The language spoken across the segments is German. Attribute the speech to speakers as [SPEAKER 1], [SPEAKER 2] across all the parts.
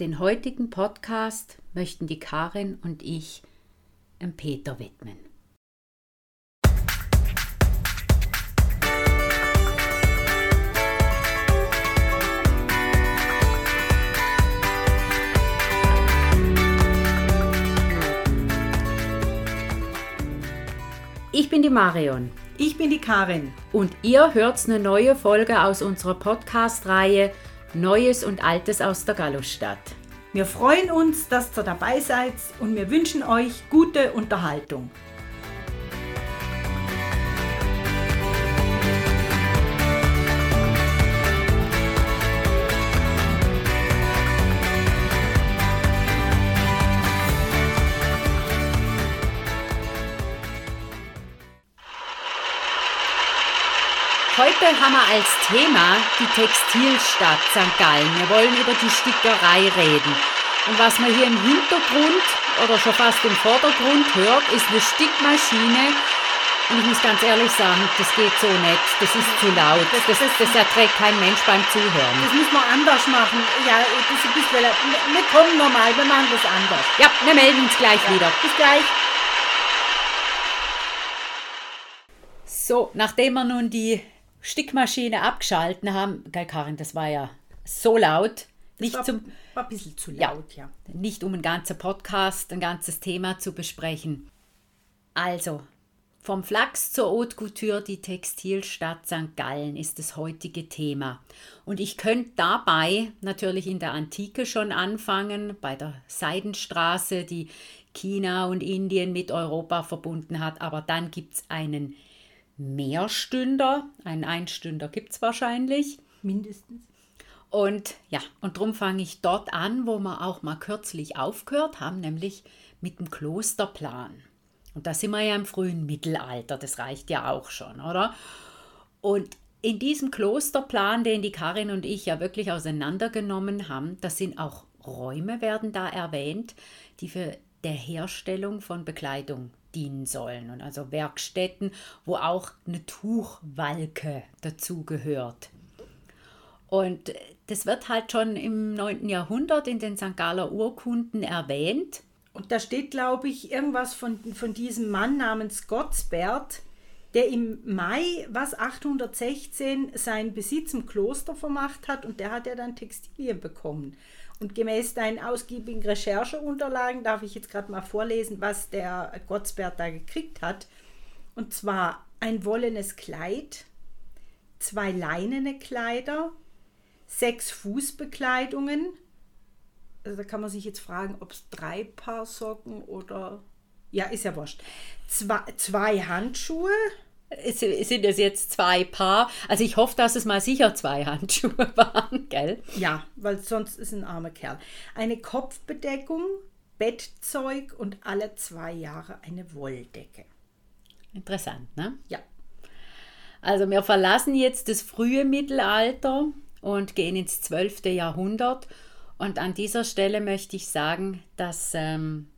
[SPEAKER 1] Den heutigen Podcast möchten die Karin und ich dem Peter widmen. Ich bin die Marion.
[SPEAKER 2] Ich bin die Karin.
[SPEAKER 1] Und ihr hört eine neue Folge aus unserer Podcast-Reihe Neues und Altes aus der Gallusstadt.
[SPEAKER 2] Wir freuen uns, dass ihr dabei seid und wir wünschen euch gute Unterhaltung.
[SPEAKER 1] Heute haben wir als Thema die Textilstadt St. Gallen. Wir wollen über die Stickerei reden. Und was man hier im Hintergrund oder schon fast im Vordergrund hört, ist eine Stickmaschine. Und ich muss ganz ehrlich sagen, das geht so nicht. Das ist zu laut. Das, das, das erträgt kein Mensch beim Zuhören.
[SPEAKER 2] Das müssen wir anders machen. Ja, das ist ein bisschen, wir kommen normal, wir machen das anders.
[SPEAKER 1] Ja, wir melden uns gleich ja. wieder.
[SPEAKER 2] Bis gleich.
[SPEAKER 1] So, nachdem wir nun die Stickmaschine abgeschalten haben. Geil, Karin, das war ja so laut.
[SPEAKER 2] Nicht war, zum, war ein bisschen zu laut, ja,
[SPEAKER 1] ja. Nicht um ein ganzer Podcast, ein ganzes Thema zu besprechen. Also, vom Flachs zur Haute Couture, die Textilstadt St. Gallen ist das heutige Thema. Und ich könnte dabei natürlich in der Antike schon anfangen, bei der Seidenstraße, die China und Indien mit Europa verbunden hat. Aber dann gibt es einen Mehrstünder. Einen Einstünder gibt es wahrscheinlich.
[SPEAKER 2] Mindestens.
[SPEAKER 1] Und ja, und darum fange ich dort an, wo wir auch mal kürzlich aufgehört haben, nämlich mit dem Klosterplan. Und da sind wir ja im frühen Mittelalter, das reicht ja auch schon, oder? Und in diesem Klosterplan, den die Karin und ich ja wirklich auseinandergenommen haben, da sind auch Räume, werden da erwähnt, die für der Herstellung von Bekleidung dienen sollen. Und also Werkstätten, wo auch eine Tuchwalke dazugehört. Und das wird halt schon im 9. Jahrhundert in den St. Galler Urkunden erwähnt.
[SPEAKER 2] Und da steht, glaube ich, irgendwas von, von diesem Mann namens Gottsbert, der im Mai, was 816, seinen Besitz im Kloster vermacht hat und der hat ja dann Textilien bekommen. Und gemäß deinen ausgiebigen Rechercheunterlagen darf ich jetzt gerade mal vorlesen, was der Gottsbert da gekriegt hat. Und zwar ein wollenes Kleid, zwei leinene Kleider, sechs Fußbekleidungen. Also da kann man sich jetzt fragen, ob es drei Paar Socken oder. Ja, ist ja wurscht. Zwei, zwei Handschuhe,
[SPEAKER 1] sind es jetzt zwei Paar. Also ich hoffe, dass es mal sicher zwei Handschuhe waren, gell?
[SPEAKER 2] Ja, weil sonst ist ein armer Kerl. Eine Kopfbedeckung, Bettzeug und alle zwei Jahre eine Wolldecke.
[SPEAKER 1] Interessant, ne?
[SPEAKER 2] Ja.
[SPEAKER 1] Also wir verlassen jetzt das frühe Mittelalter und gehen ins 12. Jahrhundert. Und an dieser Stelle möchte ich sagen, dass ähm,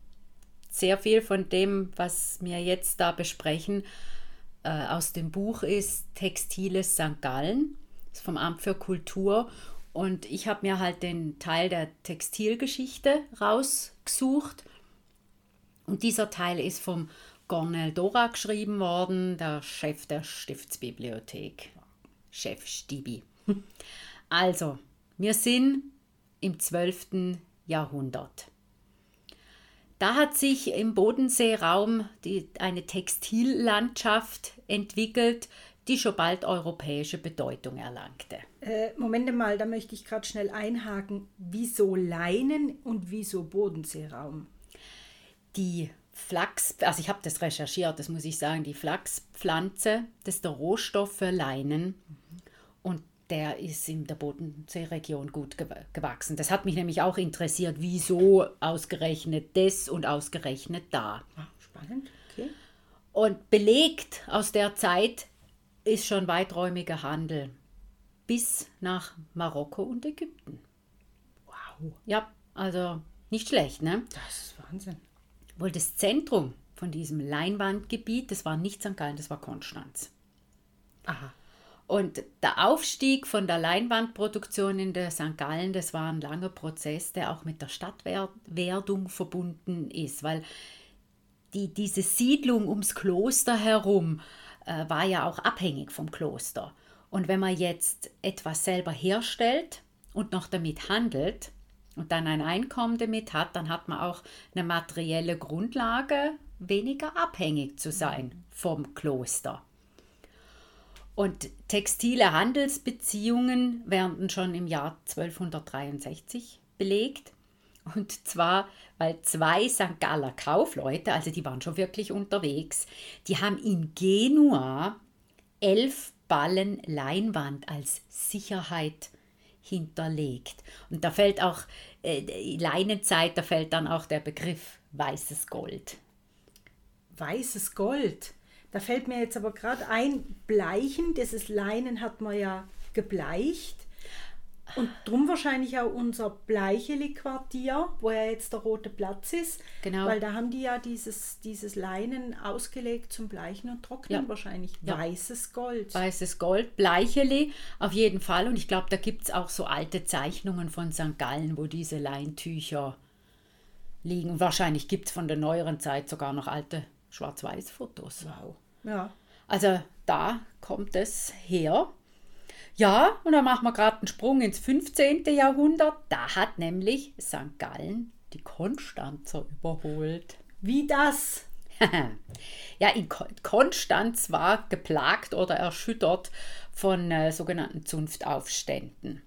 [SPEAKER 1] sehr viel von dem, was wir jetzt da besprechen, äh, aus dem Buch ist Textiles St. Gallen, ist vom Amt für Kultur. Und ich habe mir halt den Teil der Textilgeschichte rausgesucht. Und dieser Teil ist vom Cornel Dora geschrieben worden, der Chef der Stiftsbibliothek. Chef Stibi. Also, wir sind im 12. Jahrhundert. Da hat sich im Bodenseeraum die, eine Textillandschaft entwickelt, die schon bald europäische Bedeutung erlangte.
[SPEAKER 2] Äh, Moment mal, da möchte ich gerade schnell einhaken. Wieso Leinen und wieso Bodenseeraum?
[SPEAKER 1] Die Flachs, also ich habe das recherchiert, das muss ich sagen, die Flachspflanze, das ist der Rohstoff für Leinen. Der ist in der Bodenseeregion gut gewachsen. Das hat mich nämlich auch interessiert, wieso ausgerechnet das und ausgerechnet da.
[SPEAKER 2] Ach, spannend, okay.
[SPEAKER 1] Und belegt aus der Zeit ist schon weiträumiger Handel bis nach Marokko und Ägypten.
[SPEAKER 2] Wow.
[SPEAKER 1] Ja, also nicht schlecht, ne?
[SPEAKER 2] Das ist Wahnsinn.
[SPEAKER 1] Wohl das Zentrum von diesem Leinwandgebiet, das war nicht St. Gallen, das war Konstanz.
[SPEAKER 2] Aha.
[SPEAKER 1] Und der Aufstieg von der Leinwandproduktion in der St. Gallen, das war ein langer Prozess, der auch mit der Stadtwerdung verbunden ist, weil die, diese Siedlung ums Kloster herum äh, war ja auch abhängig vom Kloster. Und wenn man jetzt etwas selber herstellt und noch damit handelt und dann ein Einkommen damit hat, dann hat man auch eine materielle Grundlage, weniger abhängig zu sein vom Kloster. Und textile Handelsbeziehungen werden schon im Jahr 1263 belegt. Und zwar, weil zwei St. Galler Kaufleute, also die waren schon wirklich unterwegs, die haben in Genua elf Ballen Leinwand als Sicherheit hinterlegt. Und da fällt auch äh, Leinenzeit, da fällt dann auch der Begriff weißes Gold.
[SPEAKER 2] Weißes Gold. Da fällt mir jetzt aber gerade ein, Bleichen, dieses Leinen hat man ja gebleicht. Und drum wahrscheinlich auch unser Bleicheli-Quartier, wo ja jetzt der rote Platz ist. Genau. Weil da haben die ja dieses, dieses Leinen ausgelegt zum Bleichen und Trocknen ja. wahrscheinlich. Ja. Weißes Gold.
[SPEAKER 1] Weißes Gold, Bleicheli auf jeden Fall. Und ich glaube, da gibt es auch so alte Zeichnungen von St. Gallen, wo diese Leintücher liegen. Wahrscheinlich gibt es von der neueren Zeit sogar noch alte Schwarz-Weiß-Fotos.
[SPEAKER 2] Wow. Ja.
[SPEAKER 1] Also da kommt es her. Ja, und dann machen wir gerade einen Sprung ins 15. Jahrhundert. Da hat nämlich St. Gallen die Konstanzer überholt.
[SPEAKER 2] Wie das?
[SPEAKER 1] ja, in Konstanz war geplagt oder erschüttert von äh, sogenannten Zunftaufständen.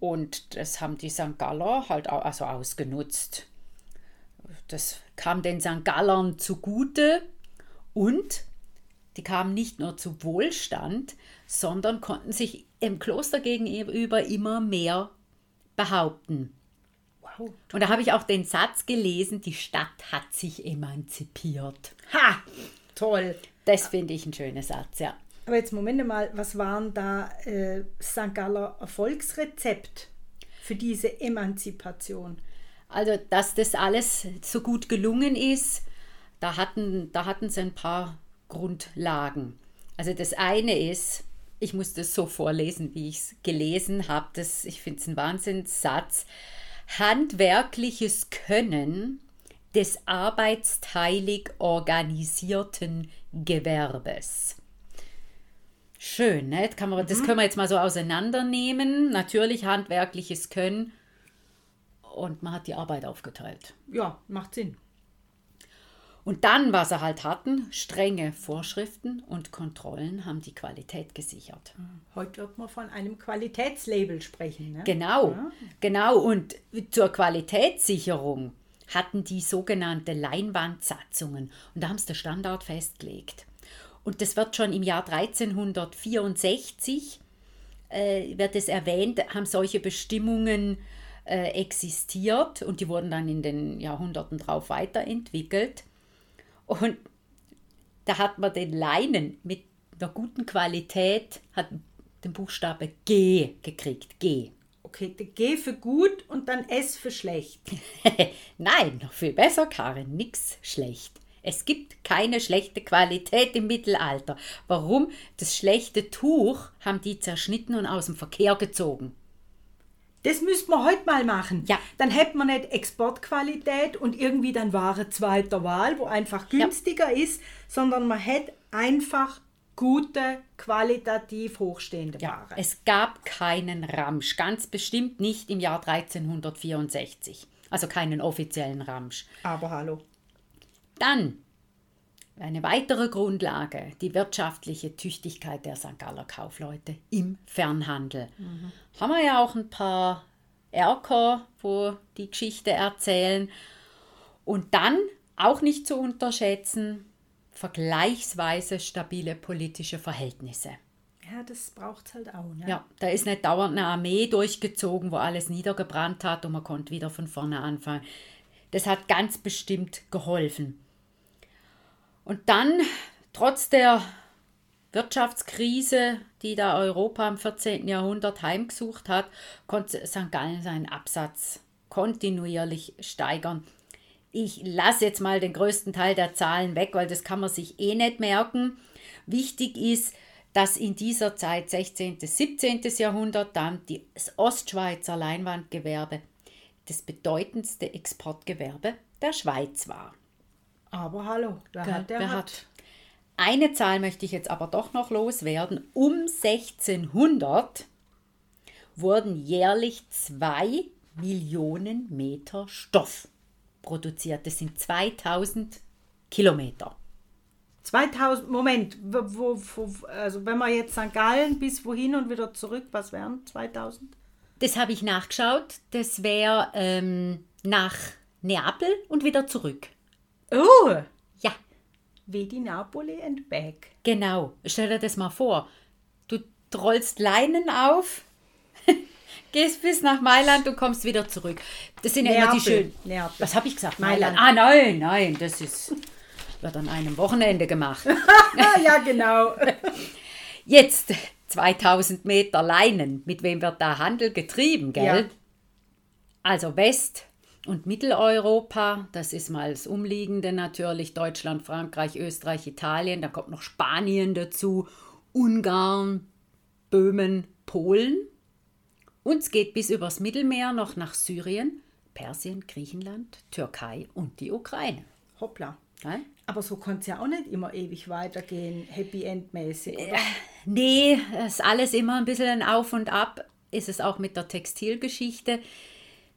[SPEAKER 1] Und das haben die St. Galler halt auch, also ausgenutzt. Das kam den St. Gallern zugute und die kamen nicht nur zu Wohlstand, sondern konnten sich im Kloster gegenüber immer mehr behaupten. Wow. Und da habe ich auch den Satz gelesen, die Stadt hat sich emanzipiert.
[SPEAKER 2] Ha! Toll.
[SPEAKER 1] Das finde ich ein schöner Satz, ja.
[SPEAKER 2] Aber jetzt Moment mal, was waren da äh, St. Galler Erfolgsrezept für diese Emanzipation?
[SPEAKER 1] Also, dass das alles so gut gelungen ist, da hatten, da hatten sie ein paar Grundlagen. Also das eine ist, ich muss das so vorlesen, wie ich es gelesen habe. ich finde es ein Wahnsinnssatz. Handwerkliches Können des arbeitsteilig organisierten Gewerbes. Schön, ne? das, kann man, das mhm. können wir jetzt mal so auseinandernehmen. Natürlich handwerkliches Können und man hat die Arbeit aufgeteilt.
[SPEAKER 2] Ja, macht Sinn.
[SPEAKER 1] Und dann, was sie halt hatten, strenge Vorschriften und Kontrollen haben die Qualität gesichert.
[SPEAKER 2] Heute wird man von einem Qualitätslabel sprechen. Ne?
[SPEAKER 1] Genau, ja. genau. Und zur Qualitätssicherung hatten die sogenannte Leinwandsatzungen. Und da haben sie den Standard festgelegt. Und das wird schon im Jahr 1364, äh, wird es erwähnt, haben solche Bestimmungen äh, existiert und die wurden dann in den Jahrhunderten drauf weiterentwickelt. Und da hat man den Leinen mit einer guten Qualität, hat den Buchstabe G gekriegt. G.
[SPEAKER 2] Okay, G für gut und dann S für schlecht.
[SPEAKER 1] Nein, noch viel besser, Karin, nix schlecht. Es gibt keine schlechte Qualität im Mittelalter. Warum? Das schlechte Tuch haben die zerschnitten und aus dem Verkehr gezogen.
[SPEAKER 2] Das müsste man heute mal machen.
[SPEAKER 1] Ja.
[SPEAKER 2] Dann hätte man nicht Exportqualität und irgendwie dann Ware zweiter Wahl, wo einfach günstiger ja. ist, sondern man hätte einfach gute, qualitativ hochstehende ja, Ware.
[SPEAKER 1] Es gab keinen Ramsch, ganz bestimmt nicht im Jahr 1364. Also keinen offiziellen Ramsch.
[SPEAKER 2] Aber hallo.
[SPEAKER 1] Dann eine weitere Grundlage, die wirtschaftliche Tüchtigkeit der St. Galler Kaufleute im Fernhandel. Mhm. Haben wir ja auch ein paar Erker, wo die Geschichte erzählen. Und dann, auch nicht zu unterschätzen, vergleichsweise stabile politische Verhältnisse.
[SPEAKER 2] Ja, das braucht es halt auch. Ne?
[SPEAKER 1] Ja, da ist nicht dauernd eine Armee durchgezogen, wo alles niedergebrannt hat und man konnte wieder von vorne anfangen. Das hat ganz bestimmt geholfen. Und dann, trotz der Wirtschaftskrise, die da Europa im 14. Jahrhundert heimgesucht hat, konnte St. Gallen seinen Absatz kontinuierlich steigern. Ich lasse jetzt mal den größten Teil der Zahlen weg, weil das kann man sich eh nicht merken. Wichtig ist, dass in dieser Zeit, 16. bis 17. Jahrhundert, dann das Ostschweizer Leinwandgewerbe das bedeutendste Exportgewerbe der Schweiz war.
[SPEAKER 2] Aber hallo, wer
[SPEAKER 1] Gell,
[SPEAKER 2] hat, der
[SPEAKER 1] wer
[SPEAKER 2] hat.
[SPEAKER 1] hat? Eine Zahl möchte ich jetzt aber doch noch loswerden. Um 1600 wurden jährlich zwei Millionen Meter Stoff produziert. Das sind 2000 Kilometer.
[SPEAKER 2] 2000, Moment, wo, wo, wo, also wenn wir jetzt St. Gallen bis wohin und wieder zurück, was wären 2000?
[SPEAKER 1] Das habe ich nachgeschaut. Das wäre ähm, nach Neapel und wieder zurück.
[SPEAKER 2] Oh,
[SPEAKER 1] Ja,
[SPEAKER 2] wie die Napoli and back.
[SPEAKER 1] genau. Stell dir das mal vor. Du rollst Leinen auf, gehst bis nach Mailand und kommst wieder zurück. Das sind ja immer die
[SPEAKER 2] Neapel,
[SPEAKER 1] schönen.
[SPEAKER 2] Neapel.
[SPEAKER 1] Was habe ich gesagt?
[SPEAKER 2] Mailand.
[SPEAKER 1] Ah, nein, nein, das ist wird an einem Wochenende gemacht.
[SPEAKER 2] Ja, genau.
[SPEAKER 1] Jetzt 2000 Meter Leinen. Mit wem wird da Handel getrieben, gell?
[SPEAKER 2] Ja.
[SPEAKER 1] Also West- und Mitteleuropa, das ist mal das Umliegende natürlich, Deutschland, Frankreich, Österreich, Italien, da kommt noch Spanien dazu, Ungarn, Böhmen, Polen. Und es geht bis übers Mittelmeer noch nach Syrien, Persien, Griechenland, Türkei und die Ukraine.
[SPEAKER 2] Hoppla.
[SPEAKER 1] Gell?
[SPEAKER 2] Aber so konnte es ja auch nicht immer ewig weitergehen, Happy End-mäßig. oder?
[SPEAKER 1] Nee, es ist alles immer ein bisschen ein Auf und Ab. Ist es auch mit der Textilgeschichte.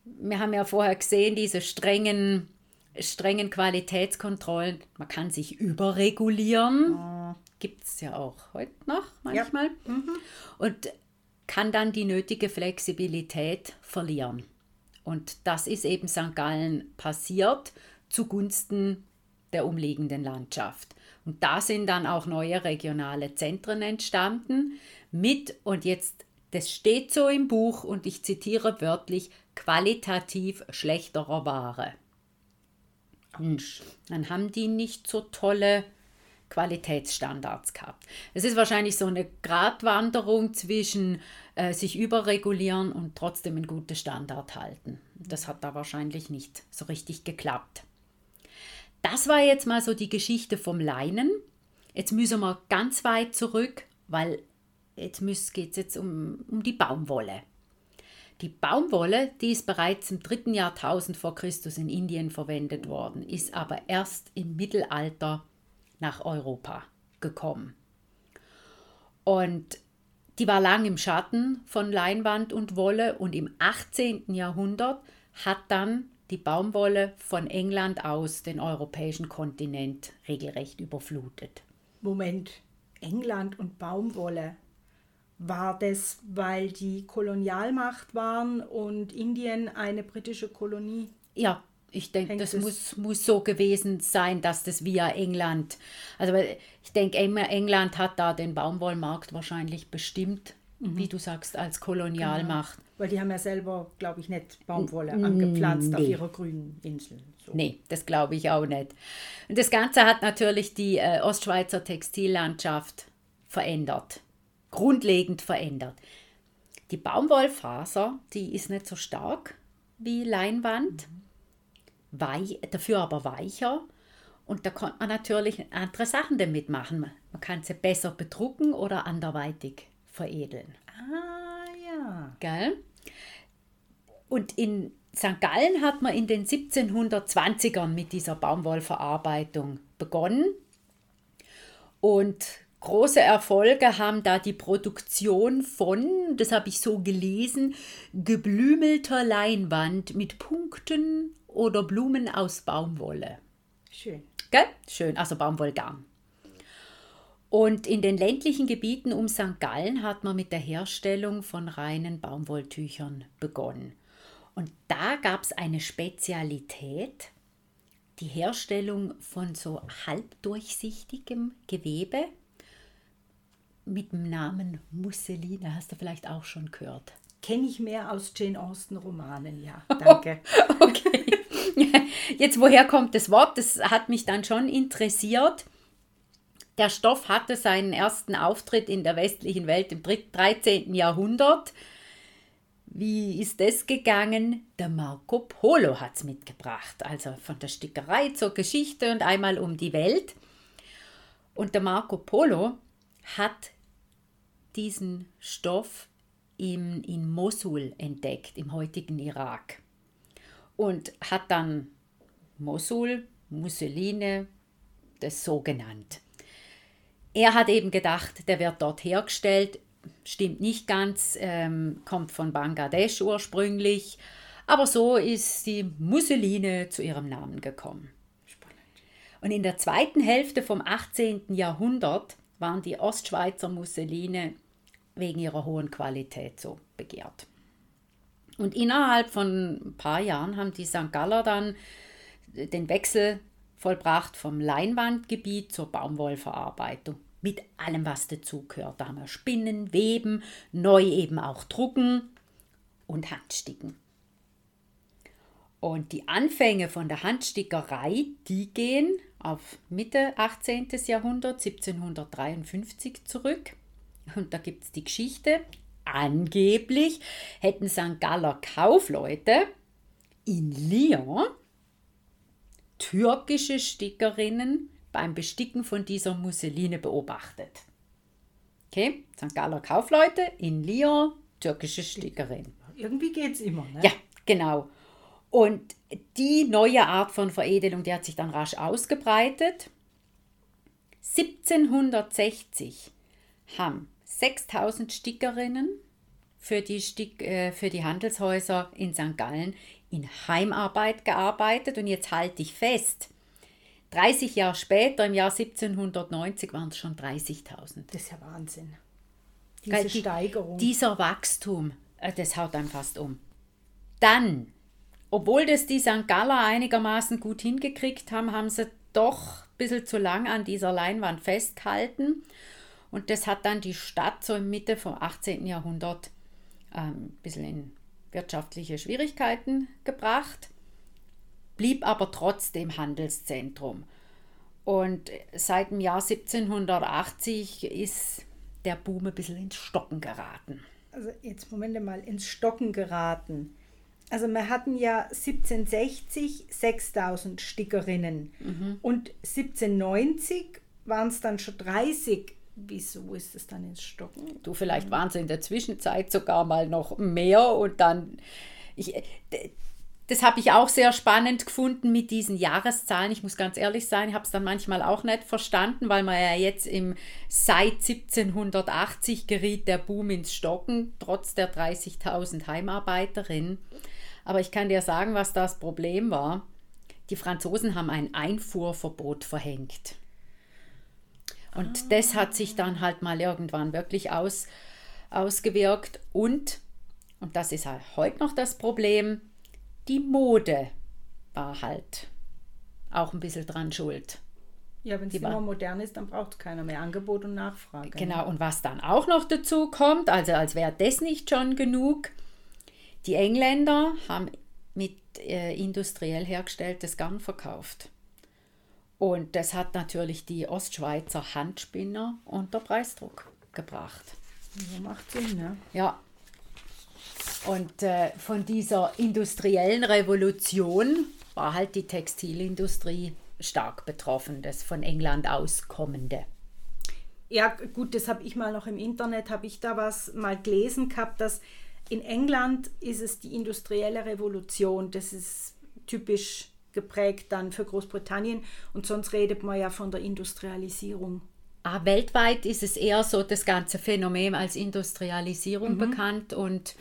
[SPEAKER 1] Wir haben ja vorher gesehen, diese strengen, strengen Qualitätskontrollen. Man kann sich überregulieren. Gibt es ja auch heute noch manchmal. Und kann dann die nötige Flexibilität verlieren. Und das ist eben St. Gallen passiert zugunsten der umliegenden Landschaft. Und da sind dann auch neue regionale Zentren entstanden mit, und jetzt, das steht so im Buch und ich zitiere wörtlich, qualitativ schlechterer Ware. Hm. Dann haben die nicht so tolle Qualitätsstandards gehabt. Es ist wahrscheinlich so eine Gratwanderung zwischen äh, sich überregulieren und trotzdem einen guten Standard halten. Das hat da wahrscheinlich nicht so richtig geklappt. Das war jetzt mal so die Geschichte vom Leinen. Jetzt müssen wir ganz weit zurück, weil jetzt geht es jetzt um, um die Baumwolle. Die Baumwolle, die ist bereits im dritten Jahrtausend vor Christus in Indien verwendet worden, ist aber erst im Mittelalter nach Europa gekommen. Und die war lang im Schatten von Leinwand und Wolle und im 18. Jahrhundert hat dann die Baumwolle von England aus den europäischen Kontinent regelrecht überflutet.
[SPEAKER 2] Moment, England und Baumwolle. War das, weil die Kolonialmacht waren und Indien eine britische Kolonie?
[SPEAKER 1] Ja, ich denke, das muss, muss so gewesen sein, dass das via England, also ich denke, Eng- England hat da den Baumwollmarkt wahrscheinlich bestimmt,
[SPEAKER 2] Mhm.
[SPEAKER 1] wie du sagst, als Kolonialmacht.
[SPEAKER 2] Weil die haben ja selber, glaube ich, nicht Baumwolle angepflanzt auf
[SPEAKER 1] nee.
[SPEAKER 2] ihrer grünen Insel. So.
[SPEAKER 1] Nee, das glaube ich auch nicht. Und das Ganze hat natürlich die äh, Ostschweizer Textillandschaft verändert. Grundlegend verändert. Die Baumwollfaser, die ist nicht so stark wie Leinwand, wei dafür aber weicher. Und da konnte man natürlich andere Sachen damit machen. Man kann sie besser bedrucken oder anderweitig veredeln.
[SPEAKER 2] Ah, ja.
[SPEAKER 1] Gell? Und in St. Gallen hat man in den 1720ern mit dieser Baumwollverarbeitung begonnen. Und große Erfolge haben da die Produktion von, das habe ich so gelesen, geblümelter Leinwand mit Punkten oder Blumen aus Baumwolle.
[SPEAKER 2] Schön.
[SPEAKER 1] Gell? Schön, also Baumwollgarn. Und in den ländlichen Gebieten um St. Gallen hat man mit der Herstellung von reinen Baumwolltüchern begonnen. Und da gab es eine Spezialität, die Herstellung von so halbdurchsichtigem Gewebe mit dem Namen Musseline. Hast du vielleicht auch schon gehört?
[SPEAKER 2] Kenne ich mehr aus Jane Austen Romanen, ja. Danke.
[SPEAKER 1] Okay. Jetzt, woher kommt das Wort? Das hat mich dann schon interessiert. Der Stoff hatte seinen ersten Auftritt in der westlichen Welt im 13. Jahrhundert. Wie ist das gegangen? Der Marco Polo hat es mitgebracht. Also von der Stickerei zur Geschichte und einmal um die Welt. Und der Marco Polo hat diesen Stoff in, in Mosul entdeckt, im heutigen Irak. Und hat dann Mosul, Musseline, das so genannt. Er hat eben gedacht, der wird dort hergestellt. Stimmt nicht ganz, ähm, kommt von Bangladesch ursprünglich. Aber so ist die Musseline zu ihrem Namen gekommen. Spannend. Und in der zweiten Hälfte vom 18. Jahrhundert waren die Ostschweizer Musseline wegen ihrer hohen Qualität so begehrt. Und innerhalb von ein paar Jahren haben die St. Galler dann den Wechsel vollbracht vom Leinwandgebiet zur Baumwollverarbeitung. Mit allem, was dazugehört. Da haben wir Spinnen, Weben, neu eben auch Drucken und Handsticken. Und die Anfänge von der Handstickerei, die gehen auf Mitte 18. Jahrhundert, 1753 zurück. Und da gibt es die Geschichte, angeblich hätten St. Galler Kaufleute in Lyon türkische Stickerinnen beim Besticken von dieser Musseline beobachtet. Okay, St. Galler Kaufleute in Lyon, türkische Stickerin.
[SPEAKER 2] Irgendwie geht es immer, ne?
[SPEAKER 1] Ja, genau. Und die neue Art von Veredelung, die hat sich dann rasch ausgebreitet. 1760 haben 6000 Stickerinnen für die, Stick, äh, für die Handelshäuser in St. Gallen in Heimarbeit gearbeitet und jetzt halte ich fest, 30 Jahre später, im Jahr 1790, waren es schon 30.000.
[SPEAKER 2] Das ist ja Wahnsinn. Diese die, Steigerung.
[SPEAKER 1] Dieser Wachstum, äh, das haut einem fast um. Dann, obwohl das die St. Galler einigermaßen gut hingekriegt haben, haben sie doch ein bisschen zu lang an dieser Leinwand festgehalten. Und das hat dann die Stadt so in Mitte vom 18. Jahrhundert ähm, ein bisschen in wirtschaftliche Schwierigkeiten gebracht, blieb aber trotzdem Handelszentrum. Und seit dem Jahr 1780 ist der Boom ein bisschen ins Stocken geraten.
[SPEAKER 2] Also jetzt Moment mal, ins Stocken geraten. Also wir hatten ja 1760 6000 Stickerinnen mhm. und 1790 waren es dann schon 30 Wieso ist es dann ins Stocken?
[SPEAKER 1] Du, vielleicht waren es in der Zwischenzeit sogar mal noch mehr und dann. Ich, das habe ich auch sehr spannend gefunden mit diesen Jahreszahlen. Ich muss ganz ehrlich sein, ich habe es dann manchmal auch nicht verstanden, weil man ja jetzt im seit 1780 geriet der Boom ins Stocken, trotz der 30.000 Heimarbeiterinnen. Aber ich kann dir sagen, was das Problem war. Die Franzosen haben ein Einfuhrverbot verhängt. Und ah. das hat sich dann halt mal irgendwann wirklich aus, ausgewirkt. Und, und das ist halt heute noch das Problem, die Mode war halt auch ein bisschen dran schuld.
[SPEAKER 2] Ja, wenn es immer modern ist, dann braucht es keiner mehr Angebot und Nachfrage.
[SPEAKER 1] Genau, und was dann auch noch dazu kommt, also als wäre das nicht schon genug, die Engländer haben mit äh, industriell hergestelltes Garn verkauft. Und das hat natürlich die Ostschweizer Handspinner unter Preisdruck gebracht.
[SPEAKER 2] So macht Sinn, ne?
[SPEAKER 1] Ja. Und äh, von dieser industriellen Revolution war halt die Textilindustrie stark betroffen, das von England aus kommende.
[SPEAKER 2] Ja, gut, das habe ich mal noch im Internet, habe ich da was mal gelesen gehabt, dass in England ist es die industrielle Revolution, das ist typisch geprägt dann für Großbritannien und sonst redet man ja von der Industrialisierung.
[SPEAKER 1] Ah, weltweit ist es eher so das ganze Phänomen als Industrialisierung mhm. bekannt und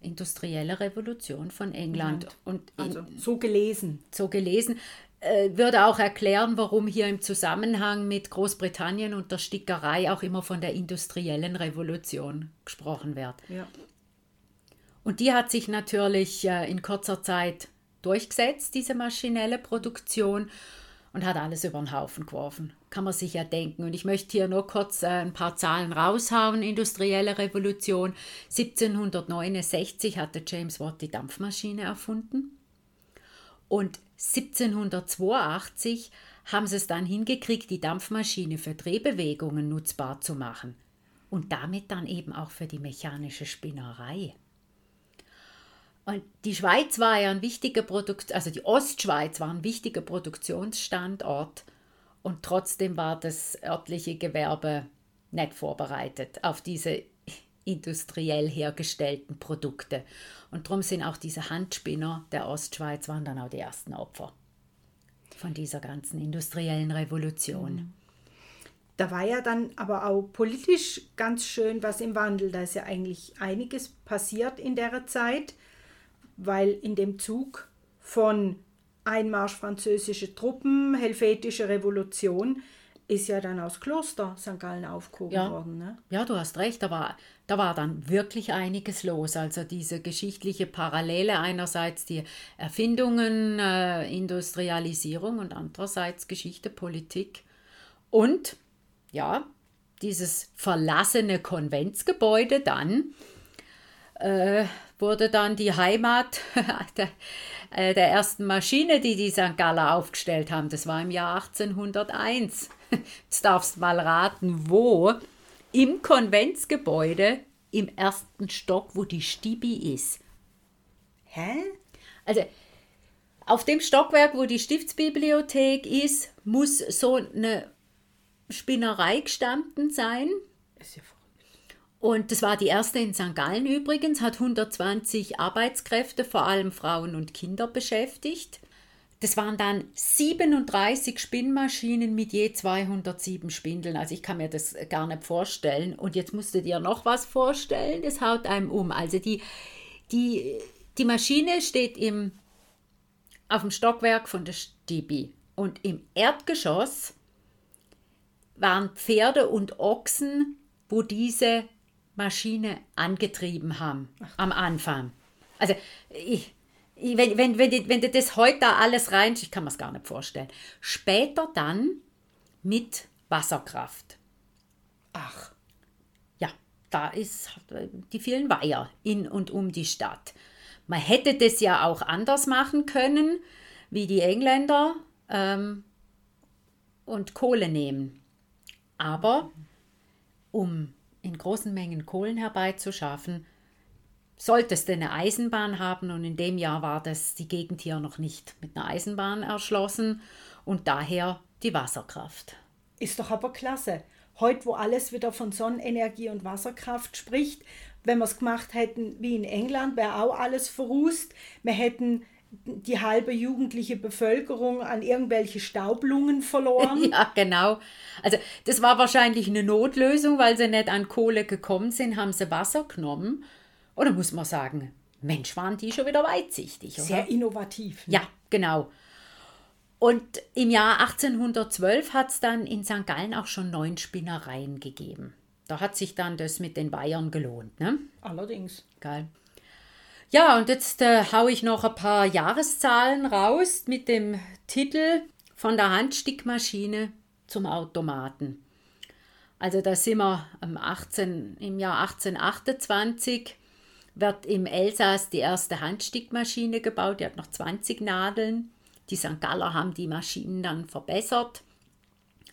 [SPEAKER 1] industrielle Revolution von England. Und
[SPEAKER 2] also so gelesen.
[SPEAKER 1] So gelesen. Äh, würde auch erklären, warum hier im Zusammenhang mit Großbritannien und der Stickerei auch immer von der industriellen Revolution gesprochen wird.
[SPEAKER 2] Ja.
[SPEAKER 1] Und die hat sich natürlich äh, in kurzer Zeit durchgesetzt, diese maschinelle Produktion, und hat alles über den Haufen geworfen. Kann man sich ja denken. Und ich möchte hier nur kurz äh, ein paar Zahlen raushauen. Industrielle Revolution. 1769 hatte James Watt die Dampfmaschine erfunden. Und 1782 haben sie es dann hingekriegt, die Dampfmaschine für Drehbewegungen nutzbar zu machen. Und damit dann eben auch für die mechanische Spinnerei. Und die Schweiz war ja ein wichtiger Produkt, also die Ostschweiz war ein wichtiger Produktionsstandort und trotzdem war das örtliche Gewerbe nicht vorbereitet auf diese industriell hergestellten Produkte. Und darum sind auch diese Handspinner der Ostschweiz waren dann auch die ersten Opfer von dieser ganzen industriellen Revolution. Mhm.
[SPEAKER 2] Da war ja dann aber auch politisch ganz schön was im Wandel. Da ist ja eigentlich einiges passiert in der Zeit, weil in dem Zug von Einmarsch französische Truppen, Helvetische Revolution, ist ja dann aus Kloster St. Gallen aufgehoben
[SPEAKER 1] ja.
[SPEAKER 2] worden. Ne?
[SPEAKER 1] Ja, du hast recht, da war, da war dann wirklich einiges los. Also diese geschichtliche Parallele, einerseits die Erfindungen, äh, Industrialisierung und andererseits Geschichte, Politik. Und ja, dieses verlassene Konventsgebäude dann äh, wurde dann die Heimat der, äh, der ersten Maschine, die die St. Galler aufgestellt haben. Das war im Jahr 1801. Jetzt darfst du mal raten, wo. Im Konventsgebäude im ersten Stock, wo die Stibi ist.
[SPEAKER 2] Hä?
[SPEAKER 1] Also auf dem Stockwerk, wo die Stiftsbibliothek ist, muss so eine Spinnerei gestanden sein. Ist ja und das war die erste in St. Gallen übrigens, hat 120 Arbeitskräfte, vor allem Frauen und Kinder beschäftigt. Das waren dann 37 Spinnmaschinen mit je 207 Spindeln. Also ich kann mir das gar nicht vorstellen. Und jetzt musst du dir noch was vorstellen, das haut einem um. Also die, die, die Maschine steht im, auf dem Stockwerk von der Stibi. Und im Erdgeschoss waren Pferde und Ochsen, wo diese Maschine angetrieben haben Ach. am Anfang. Also ich, ich, wenn, wenn, wenn, die, wenn du das heute da alles rein, ich kann mir es gar nicht vorstellen. Später dann mit Wasserkraft.
[SPEAKER 2] Ach.
[SPEAKER 1] Ja, da ist die vielen Weiher in und um die Stadt. Man hätte das ja auch anders machen können, wie die Engländer ähm, und Kohle nehmen. Aber um in großen Mengen Kohlen herbeizuschaffen, solltest du eine Eisenbahn haben und in dem Jahr war das die Gegend hier noch nicht mit einer Eisenbahn erschlossen und daher die Wasserkraft.
[SPEAKER 2] Ist doch aber klasse. Heute, wo alles wieder von Sonnenenergie und Wasserkraft spricht, wenn wir es gemacht hätten wie in England, wäre auch alles verrußt. Wir hätten die halbe jugendliche Bevölkerung an irgendwelche Staublungen verloren.
[SPEAKER 1] Ja, genau. Also das war wahrscheinlich eine Notlösung, weil sie nicht an Kohle gekommen sind, haben sie Wasser genommen. Oder muss man sagen, Mensch, waren die schon wieder weitsichtig. Oder?
[SPEAKER 2] Sehr innovativ.
[SPEAKER 1] Ne? Ja, genau. Und im Jahr 1812 hat es dann in St. Gallen auch schon neun Spinnereien gegeben. Da hat sich dann das mit den Bayern gelohnt. Ne?
[SPEAKER 2] Allerdings.
[SPEAKER 1] Geil. Ja, und jetzt äh, haue ich noch ein paar Jahreszahlen raus mit dem Titel Von der Handstickmaschine zum Automaten. Also da sind wir im, 18, im Jahr 1828 wird im Elsass die erste Handstickmaschine gebaut, die hat noch 20 Nadeln. Die St. Galler haben die Maschinen dann verbessert.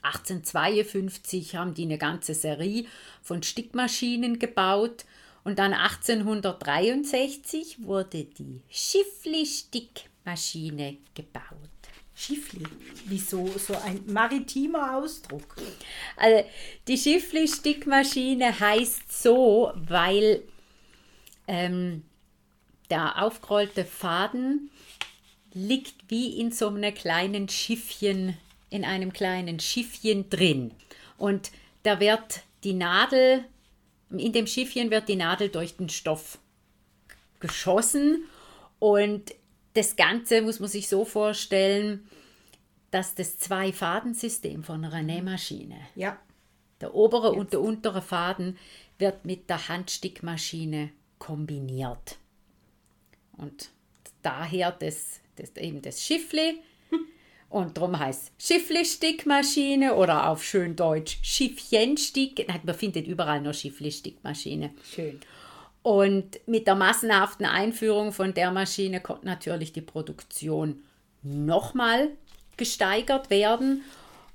[SPEAKER 1] 1852 haben die eine ganze Serie von Stickmaschinen gebaut und dann 1863 wurde die Schiffli-Stickmaschine gebaut.
[SPEAKER 2] Schiffli, wieso so ein maritimer Ausdruck?
[SPEAKER 1] Also die Schiffli-Stickmaschine heißt so, weil ähm, der aufgerollte Faden liegt wie in so einem kleinen Schiffchen, in einem kleinen Schiffchen drin. Und da wird die Nadel in dem Schiffchen wird die Nadel durch den Stoff geschossen und das Ganze muss man sich so vorstellen, dass das Zwei-Faden-System von einer Nähmaschine,
[SPEAKER 2] ja.
[SPEAKER 1] der obere Jetzt. und der untere Faden, wird mit der Handstickmaschine kombiniert. Und daher das, das eben das Schiffli und darum heißt Schiffli-Stickmaschine oder auf schön Deutsch Schiffchenstick. Man findet überall nur Schiffli-Stickmaschine.
[SPEAKER 2] Schön.
[SPEAKER 1] Und mit der massenhaften Einführung von der Maschine konnte natürlich die Produktion nochmal gesteigert werden.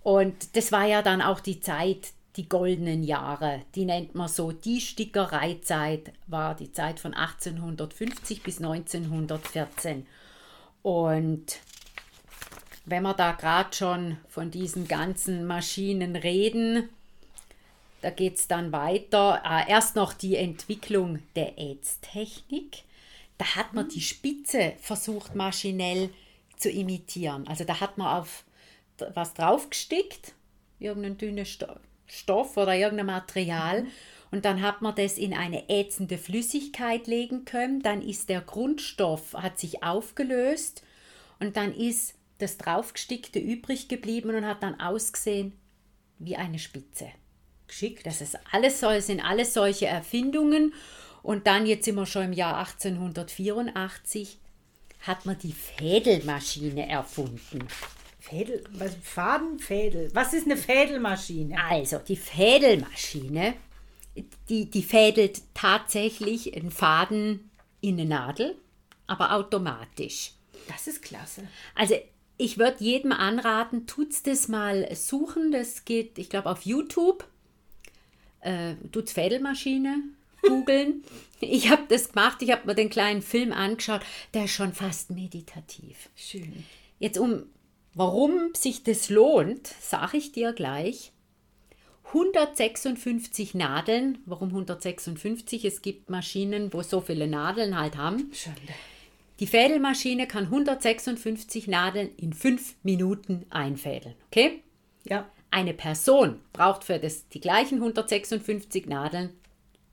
[SPEAKER 1] Und das war ja dann auch die Zeit, die goldenen Jahre. Die nennt man so. Die Stickereizeit war die Zeit von 1850 bis 1914. Und wenn wir da gerade schon von diesen ganzen Maschinen reden, da geht es dann weiter. Äh, erst noch die Entwicklung der Ätztechnik. Da hat man die Spitze versucht maschinell zu imitieren. Also da hat man auf was draufgestickt, irgendeinen dünnen Stoff oder irgendein Material. Und dann hat man das in eine ätzende Flüssigkeit legen können. Dann ist der Grundstoff, hat sich aufgelöst und dann ist das draufgestickte übrig geblieben und hat dann ausgesehen wie eine Spitze. Geschickt. Das ist alles, sind alles solche Erfindungen. Und dann, jetzt sind wir schon im Jahr 1884, hat man die Fädelmaschine erfunden.
[SPEAKER 2] Fädel, was, Fadenfädel. Was ist eine Fädelmaschine?
[SPEAKER 1] Also, die Fädelmaschine, die, die fädelt tatsächlich einen Faden in eine Nadel, aber automatisch.
[SPEAKER 2] Das ist klasse.
[SPEAKER 1] Also, ich würde jedem anraten, tut's das mal suchen. Das geht, ich glaube, auf YouTube. Äh, tut's Fädelmaschine googeln. ich habe das gemacht, ich habe mir den kleinen Film angeschaut. Der ist schon fast meditativ.
[SPEAKER 2] Schön.
[SPEAKER 1] Jetzt um, warum sich das lohnt, sage ich dir gleich. 156 Nadeln. Warum 156? Es gibt Maschinen, wo so viele Nadeln halt haben.
[SPEAKER 2] Schande.
[SPEAKER 1] Die Fädelmaschine kann 156 Nadeln in 5 Minuten einfädeln. Okay?
[SPEAKER 2] Ja.
[SPEAKER 1] Eine Person braucht für das, die gleichen 156 Nadeln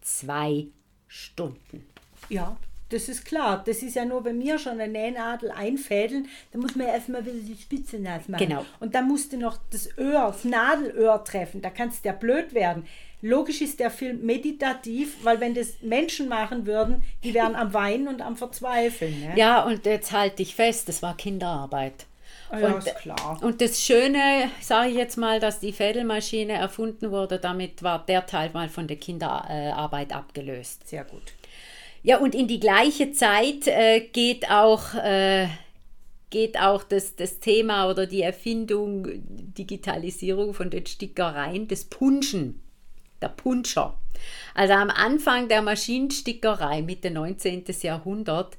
[SPEAKER 1] zwei Stunden.
[SPEAKER 2] Ja, das ist klar. Das ist ja nur bei mir schon eine Nähnadel einfädeln. Da muss man ja erstmal wieder die Spitze nass machen.
[SPEAKER 1] Genau.
[SPEAKER 2] Und dann musst du noch das Öhr, das Nadelöhr treffen. Da kannst du ja blöd werden. Logisch ist der Film meditativ, weil wenn das Menschen machen würden, die wären am Weinen und am Verzweifeln. Ne?
[SPEAKER 1] Ja, und jetzt halte ich fest, das war Kinderarbeit.
[SPEAKER 2] Ah ja, und,
[SPEAKER 1] und das Schöne, sage ich jetzt mal, dass die Fädelmaschine erfunden wurde, damit war der Teil mal von der Kinderarbeit abgelöst.
[SPEAKER 2] Sehr gut.
[SPEAKER 1] Ja, und in die gleiche Zeit äh, geht auch, äh, geht auch das, das Thema oder die Erfindung, Digitalisierung von den Stickereien, das Punschen der Punscher. Also am Anfang der Maschinenstickerei Mitte 19. Jahrhundert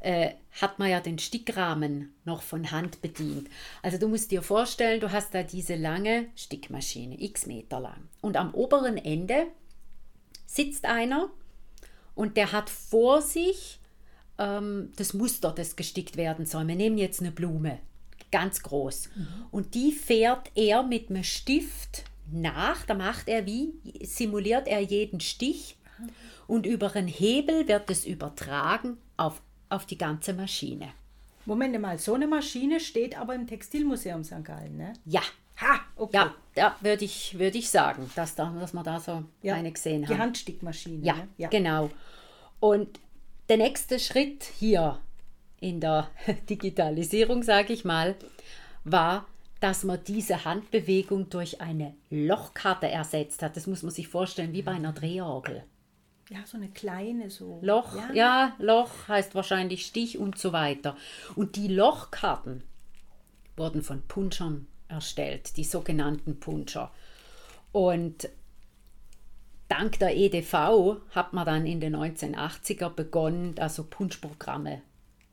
[SPEAKER 1] äh, hat man ja den Stickrahmen noch von Hand bedient. Also du musst dir vorstellen, du hast da diese lange Stickmaschine, x Meter lang. Und am oberen Ende sitzt einer und der hat vor sich ähm, das Muster, das gestickt werden soll. Wir nehmen jetzt eine Blume, ganz groß. Mhm. Und die fährt er mit einem Stift nach, da macht er wie, simuliert er jeden Stich und über einen Hebel wird es übertragen auf, auf die ganze Maschine.
[SPEAKER 2] Moment mal, so eine Maschine steht aber im Textilmuseum St. Gallen, ne?
[SPEAKER 1] Ja.
[SPEAKER 2] Ha, okay.
[SPEAKER 1] Ja, ja würde ich, würd ich sagen, dass, da, dass wir da so ja, eine gesehen haben.
[SPEAKER 2] Die Handstickmaschine.
[SPEAKER 1] Ja, ne? ja, genau. Und der nächste Schritt hier in der Digitalisierung, sage ich mal, war, dass man diese Handbewegung durch eine Lochkarte ersetzt hat. Das muss man sich vorstellen, wie bei einer Drehorgel.
[SPEAKER 2] Ja, so eine kleine so.
[SPEAKER 1] Loch, ja. ja, Loch heißt wahrscheinlich Stich und so weiter. Und die Lochkarten wurden von Punschern erstellt, die sogenannten Punscher. Und dank der EDV hat man dann in den 1980er begonnen, also Punschprogramme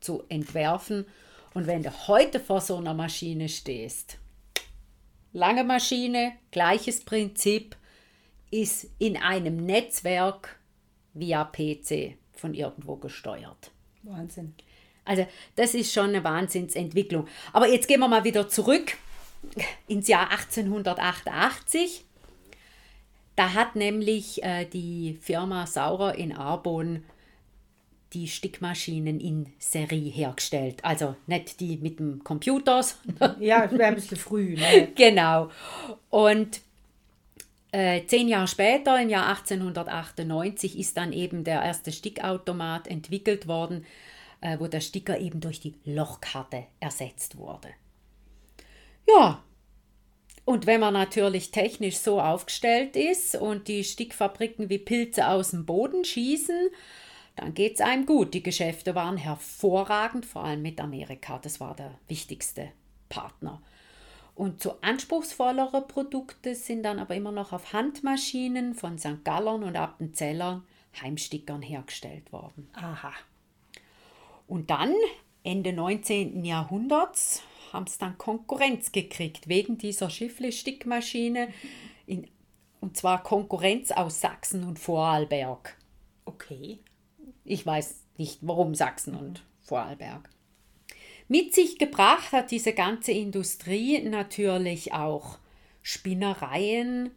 [SPEAKER 1] zu entwerfen und wenn du heute vor so einer Maschine stehst, lange Maschine, gleiches Prinzip, ist in einem Netzwerk via PC von irgendwo gesteuert.
[SPEAKER 2] Wahnsinn.
[SPEAKER 1] Also das ist schon eine Wahnsinnsentwicklung. Aber jetzt gehen wir mal wieder zurück ins Jahr 1888. Da hat nämlich äh, die Firma Saurer in Arbon die Stickmaschinen in Serie hergestellt. Also nicht die mit dem Computer.
[SPEAKER 2] ja, es wäre ein bisschen früh. Ne?
[SPEAKER 1] genau. Und äh, zehn Jahre später, im Jahr 1898, ist dann eben der erste Stickautomat entwickelt worden, äh, wo der Sticker eben durch die Lochkarte ersetzt wurde. Ja, und wenn man natürlich technisch so aufgestellt ist und die Stickfabriken wie Pilze aus dem Boden schießen, dann geht es einem gut. Die Geschäfte waren hervorragend, vor allem mit Amerika. Das war der wichtigste Partner. Und so anspruchsvollere Produkte sind dann aber immer noch auf Handmaschinen von St. Gallern und Appenzellern Heimstickern hergestellt worden.
[SPEAKER 2] Aha.
[SPEAKER 1] Und dann, Ende 19. Jahrhunderts, haben es dann Konkurrenz gekriegt wegen dieser Schiffle-Stickmaschine. In Und zwar Konkurrenz aus Sachsen und Vorarlberg.
[SPEAKER 2] Okay.
[SPEAKER 1] Ich weiß nicht, warum Sachsen und Vorarlberg. Mit sich gebracht hat diese ganze Industrie natürlich auch Spinnereien,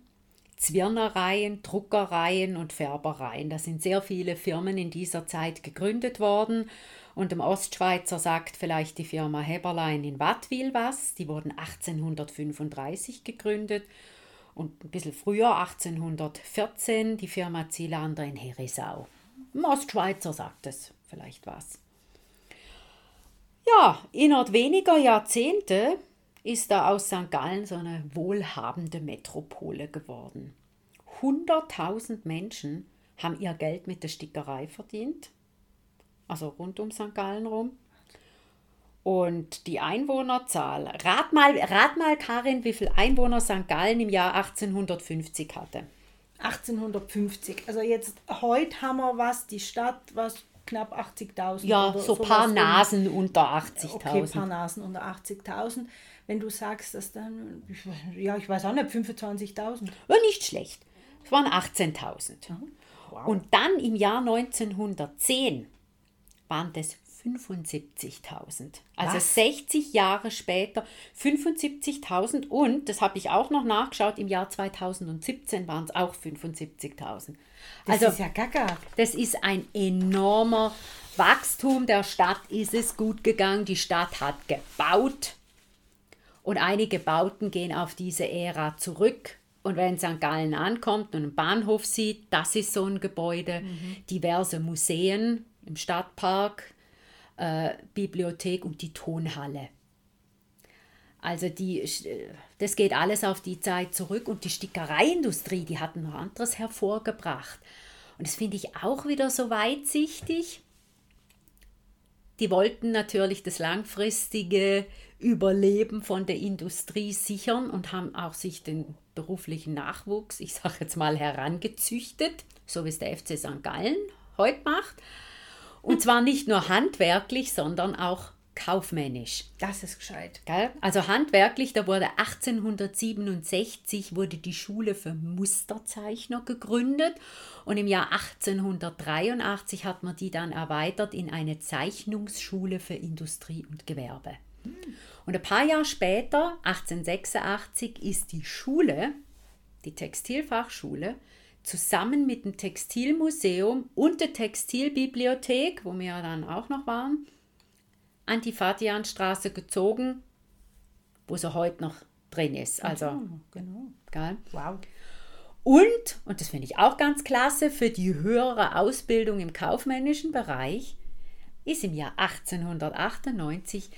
[SPEAKER 1] Zwirnereien, Druckereien und Färbereien. Da sind sehr viele Firmen in dieser Zeit gegründet worden. Und im Ostschweizer sagt vielleicht die Firma Heberlein in Wattwil was. Die wurden 1835 gegründet und ein bisschen früher, 1814, die Firma Zielander in Herisau. Im Ostschweizer sagt es vielleicht was. Ja, innerhalb weniger Jahrzehnte ist da aus St. Gallen so eine wohlhabende Metropole geworden. 100.000 Menschen haben ihr Geld mit der Stickerei verdient, also rund um St. Gallen rum. Und die Einwohnerzahl, rat mal, rat mal Karin, wie viele Einwohner St. Gallen im Jahr 1850 hatte.
[SPEAKER 2] 1850. Also jetzt heute haben wir was, die Stadt, was knapp 80.000.
[SPEAKER 1] Ja, so ein paar Nasen unter 80.000.
[SPEAKER 2] Okay, paar Nasen unter 80.000. Wenn du sagst, dass dann, ja, ich weiß auch nicht, 25.000.
[SPEAKER 1] Ja, nicht schlecht. Es waren 18.000. Mhm. Wow. Und dann im Jahr 1910 waren das 75.000. Also Was? 60 Jahre später 75.000 und, das habe ich auch noch nachgeschaut, im Jahr 2017 waren es auch 75.000.
[SPEAKER 2] Das also, ist ja gaga.
[SPEAKER 1] Das ist ein enormer Wachstum. Der Stadt ist es gut gegangen. Die Stadt hat gebaut. Und einige Bauten gehen auf diese Ära zurück. Und wenn St. Gallen ankommt und einen Bahnhof sieht, das ist so ein Gebäude, mhm. diverse Museen im Stadtpark, äh, Bibliothek und die Tonhalle. Also die, das geht alles auf die Zeit zurück und die Stickereiindustrie, die hat noch anderes hervorgebracht. Und das finde ich auch wieder so weitsichtig. Die wollten natürlich das langfristige Überleben von der Industrie sichern und haben auch sich den beruflichen Nachwuchs, ich sage jetzt mal, herangezüchtet, so wie es der FC St. Gallen heute macht. Und zwar nicht nur handwerklich, sondern auch kaufmännisch.
[SPEAKER 2] Das ist gescheit.
[SPEAKER 1] Gell? Also handwerklich, da wurde 1867 wurde die Schule für Musterzeichner gegründet und im Jahr 1883 hat man die dann erweitert in eine Zeichnungsschule für Industrie und Gewerbe. Hm. Und ein paar Jahre später, 1886, ist die Schule, die Textilfachschule, zusammen mit dem Textilmuseum und der Textilbibliothek, wo wir ja dann auch noch waren, an die Fatianstraße gezogen, wo sie heute noch drin ist. Also, genau. Geil. Wow. Und, und das finde ich auch ganz klasse, für die höhere Ausbildung im kaufmännischen Bereich ist im Jahr 1898,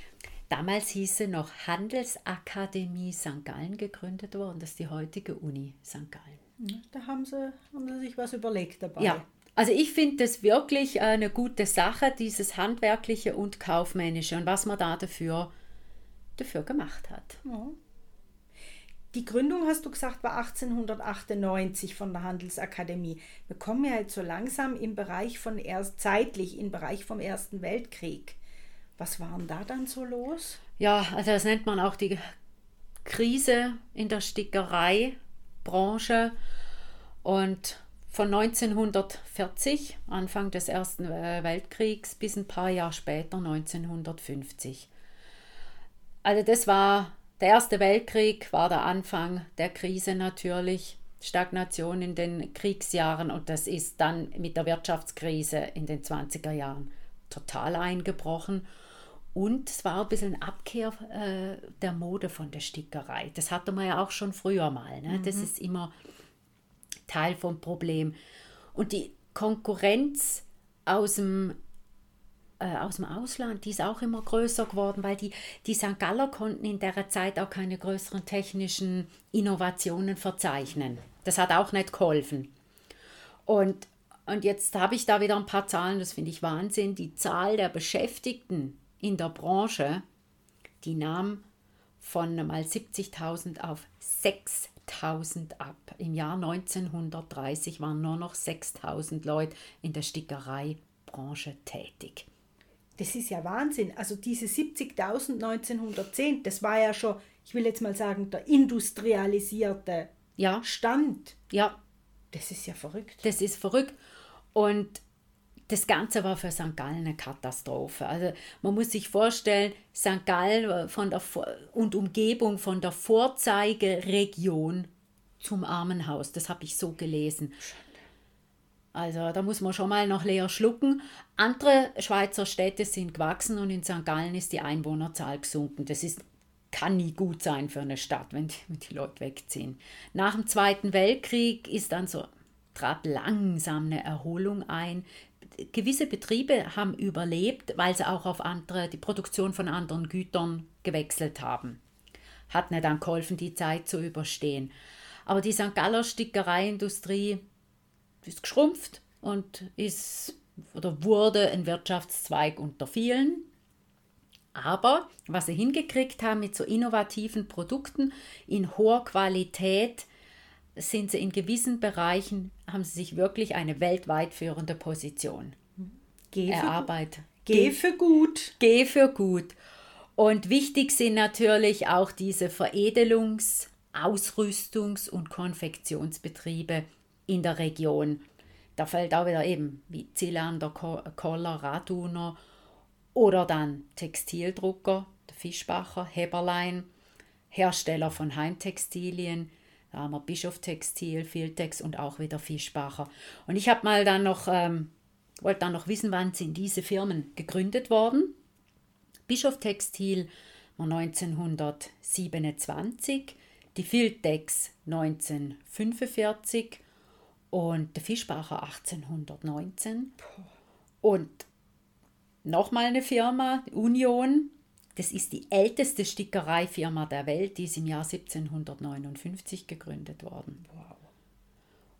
[SPEAKER 1] damals hieß sie noch Handelsakademie St. Gallen gegründet worden. Das ist die heutige Uni St. Gallen.
[SPEAKER 2] Da haben sie, haben sie sich was überlegt dabei.
[SPEAKER 1] Ja, also ich finde das wirklich eine gute Sache, dieses handwerkliche und kaufmännische und was man da dafür, dafür gemacht hat. Ja.
[SPEAKER 2] Die Gründung, hast du gesagt, war 1898 von der Handelsakademie. Wir kommen ja jetzt so langsam im Bereich von erst zeitlich, im Bereich vom Ersten Weltkrieg. Was war denn da dann so los?
[SPEAKER 1] Ja, also das nennt man auch die Krise in der Stickerei Branche. Und von 1940, Anfang des Ersten Weltkriegs, bis ein paar Jahre später, 1950. Also das war, der Erste Weltkrieg war der Anfang der Krise natürlich, Stagnation in den Kriegsjahren und das ist dann mit der Wirtschaftskrise in den 20er Jahren total eingebrochen. Und es war ein bisschen Abkehr äh, der Mode von der Stickerei. Das hatte man ja auch schon früher mal. Ne? Mhm. Das ist immer Teil vom Problem. Und die Konkurrenz aus dem, äh, aus dem Ausland, die ist auch immer größer geworden, weil die, die St. Galler konnten in der Zeit auch keine größeren technischen Innovationen verzeichnen. Das hat auch nicht geholfen. Und, und jetzt habe ich da wieder ein paar Zahlen, das finde ich Wahnsinn. Die Zahl der Beschäftigten in der Branche, die nahm von mal 70.000 auf 6.000 ab. Im Jahr 1930 waren nur noch 6.000 Leute in der Stickereibranche tätig.
[SPEAKER 2] Das ist ja Wahnsinn. Also diese 70.000 1910, das war ja schon, ich will jetzt mal sagen, der industrialisierte
[SPEAKER 1] Ja,
[SPEAKER 2] stand.
[SPEAKER 1] ja,
[SPEAKER 2] Das ist ja verrückt.
[SPEAKER 1] das ist verrückt. Und das Ganze war für St. Gallen eine Katastrophe. Also man muss sich vorstellen, St. Gallen von der und Umgebung von der Vorzeigeregion zum Armenhaus. Das habe ich so gelesen. Also da muss man schon mal noch leer schlucken. Andere Schweizer Städte sind gewachsen und in St. Gallen ist die Einwohnerzahl gesunken. Das ist, kann nie gut sein für eine Stadt, wenn die, wenn die Leute wegziehen. Nach dem Zweiten Weltkrieg ist dann so, trat langsam eine Erholung ein. Gewisse Betriebe haben überlebt, weil sie auch auf andere, die Produktion von anderen Gütern gewechselt haben. Hat mir dann geholfen, die Zeit zu überstehen. Aber die St. Galler Stickereiindustrie ist geschrumpft und ist oder wurde ein Wirtschaftszweig unter vielen. Aber was sie hingekriegt haben mit so innovativen Produkten in hoher Qualität, sind sie in gewissen Bereichen, haben sie sich wirklich eine weltweit führende Position
[SPEAKER 2] Geh für,
[SPEAKER 1] erarbeitet.
[SPEAKER 2] geh für gut.
[SPEAKER 1] Geh für gut. Und wichtig sind natürlich auch diese Veredelungs-, Ausrüstungs- und Konfektionsbetriebe in der Region. Da fällt auch wieder eben wie Zillander, Ko- Koller, Raduner oder dann Textildrucker, der Fischbacher, Heberlein, Hersteller von Heimtextilien, da haben wir Bischof Textil, Filtex und auch wieder Fischbacher. Und ich habe mal dann noch, ähm, wollte dann noch wissen, wann sind diese Firmen gegründet worden. Bischof Textil war 1927, die Filtex 1945 und der Fischbacher 1819. Und nochmal eine Firma, Union, das ist die älteste Stickereifirma der Welt, die ist im Jahr 1759 gegründet worden.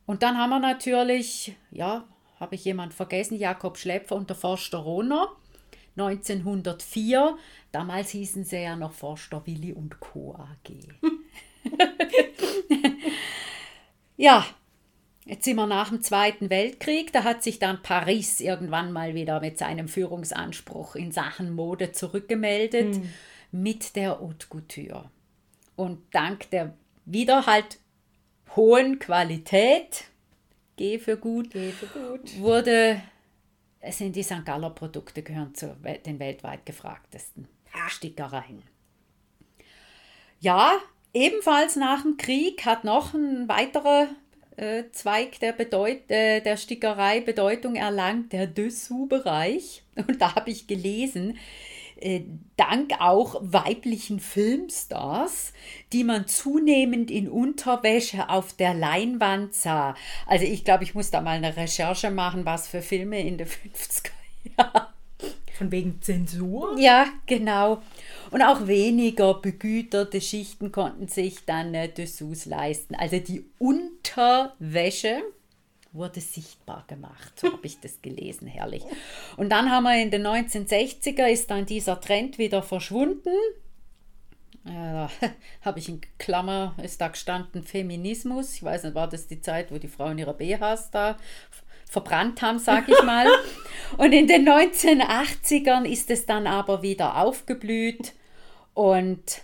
[SPEAKER 1] Und dann haben wir natürlich, ja, habe ich jemand vergessen, Jakob Schlepfer und der Forster Rohner. 1904, damals hießen sie ja noch Forster Willi und Co. AG. ja, jetzt sind wir nach dem Zweiten Weltkrieg. Da hat sich dann Paris irgendwann mal wieder mit seinem Führungsanspruch in Sachen Mode zurückgemeldet mit der Haute Couture. Und dank der wieder halt hohen Qualität, G für gut,
[SPEAKER 2] Geh für gut.
[SPEAKER 1] wurde, sind die St. Galler Produkte gehören zu den weltweit gefragtesten Stickereien. Ja, ebenfalls nach dem Krieg hat noch ein weiterer äh, Zweig der, Bedeut äh, der Stickerei Bedeutung erlangt, der Dessous-Bereich. Und da habe ich gelesen, äh, dank auch weiblichen Filmstars, die man zunehmend in Unterwäsche auf der Leinwand sah. Also ich glaube, ich muss da mal eine Recherche machen, was für Filme in den 50er Jahren.
[SPEAKER 2] Von wegen Zensur?
[SPEAKER 1] Ja, genau. Und auch weniger begüterte Schichten konnten sich dann äh, Dessous leisten. Also die Unterwäsche wurde sichtbar gemacht. So habe ich das gelesen, herrlich. Und dann haben wir in den 1960er ist dann dieser Trend wieder verschwunden. Äh, habe ich in Klammer, ist da gestanden Feminismus. Ich weiß nicht, war das die Zeit, wo die Frauen ihre BHs da verbrannt haben, sage ich mal. Und in den 1980ern ist es dann aber wieder aufgeblüht und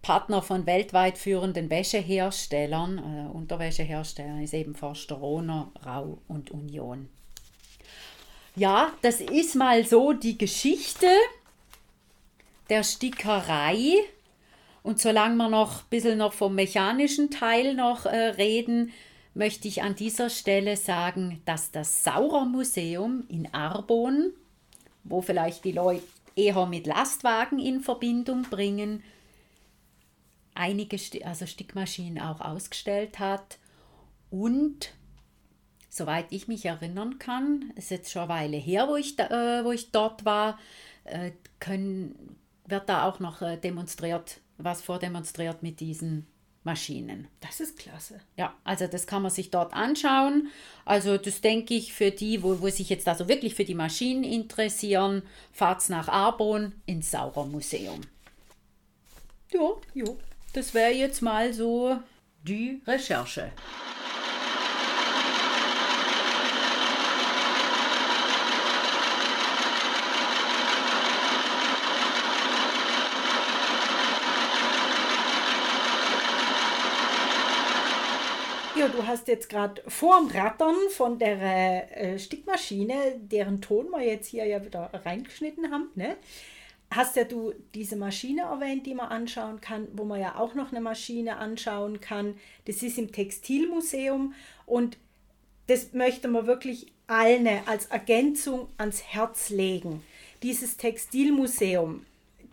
[SPEAKER 1] Partner von weltweit führenden Wäscheherstellern, äh, Unterwäscheherstellern, ist eben Forster Rohner, Rau und Union. Ja, das ist mal so die Geschichte der Stickerei. Und solange wir noch ein bisschen noch vom mechanischen Teil noch äh, reden, möchte ich an dieser Stelle sagen, dass das Saurer Museum in Arbon, wo vielleicht die Leute eher mit Lastwagen in Verbindung bringen, einige also Stickmaschinen auch ausgestellt hat und soweit ich mich erinnern kann, ist jetzt schon eine Weile her, wo ich, da, äh, wo ich dort war, äh, können, wird da auch noch äh, demonstriert, was vordemonstriert mit diesen Maschinen.
[SPEAKER 2] Das ist klasse.
[SPEAKER 1] Ja, also das kann man sich dort anschauen. Also das denke ich für die, wo, wo sich jetzt also wirklich für die Maschinen interessieren, fahrt's nach Arbon ins Saurer Museum. Ja,
[SPEAKER 2] Jo.
[SPEAKER 1] das wäre jetzt mal so die Recherche.
[SPEAKER 2] Claudio, du hast jetzt gerade vorm Rattern von der äh, Stickmaschine, deren Ton wir jetzt hier ja wieder reingeschnitten haben, ne? hast ja du diese Maschine erwähnt, die man anschauen kann, wo man ja auch noch eine Maschine anschauen kann. Das ist im Textilmuseum und das möchte man wirklich allen als Ergänzung ans Herz legen. Dieses Textilmuseum.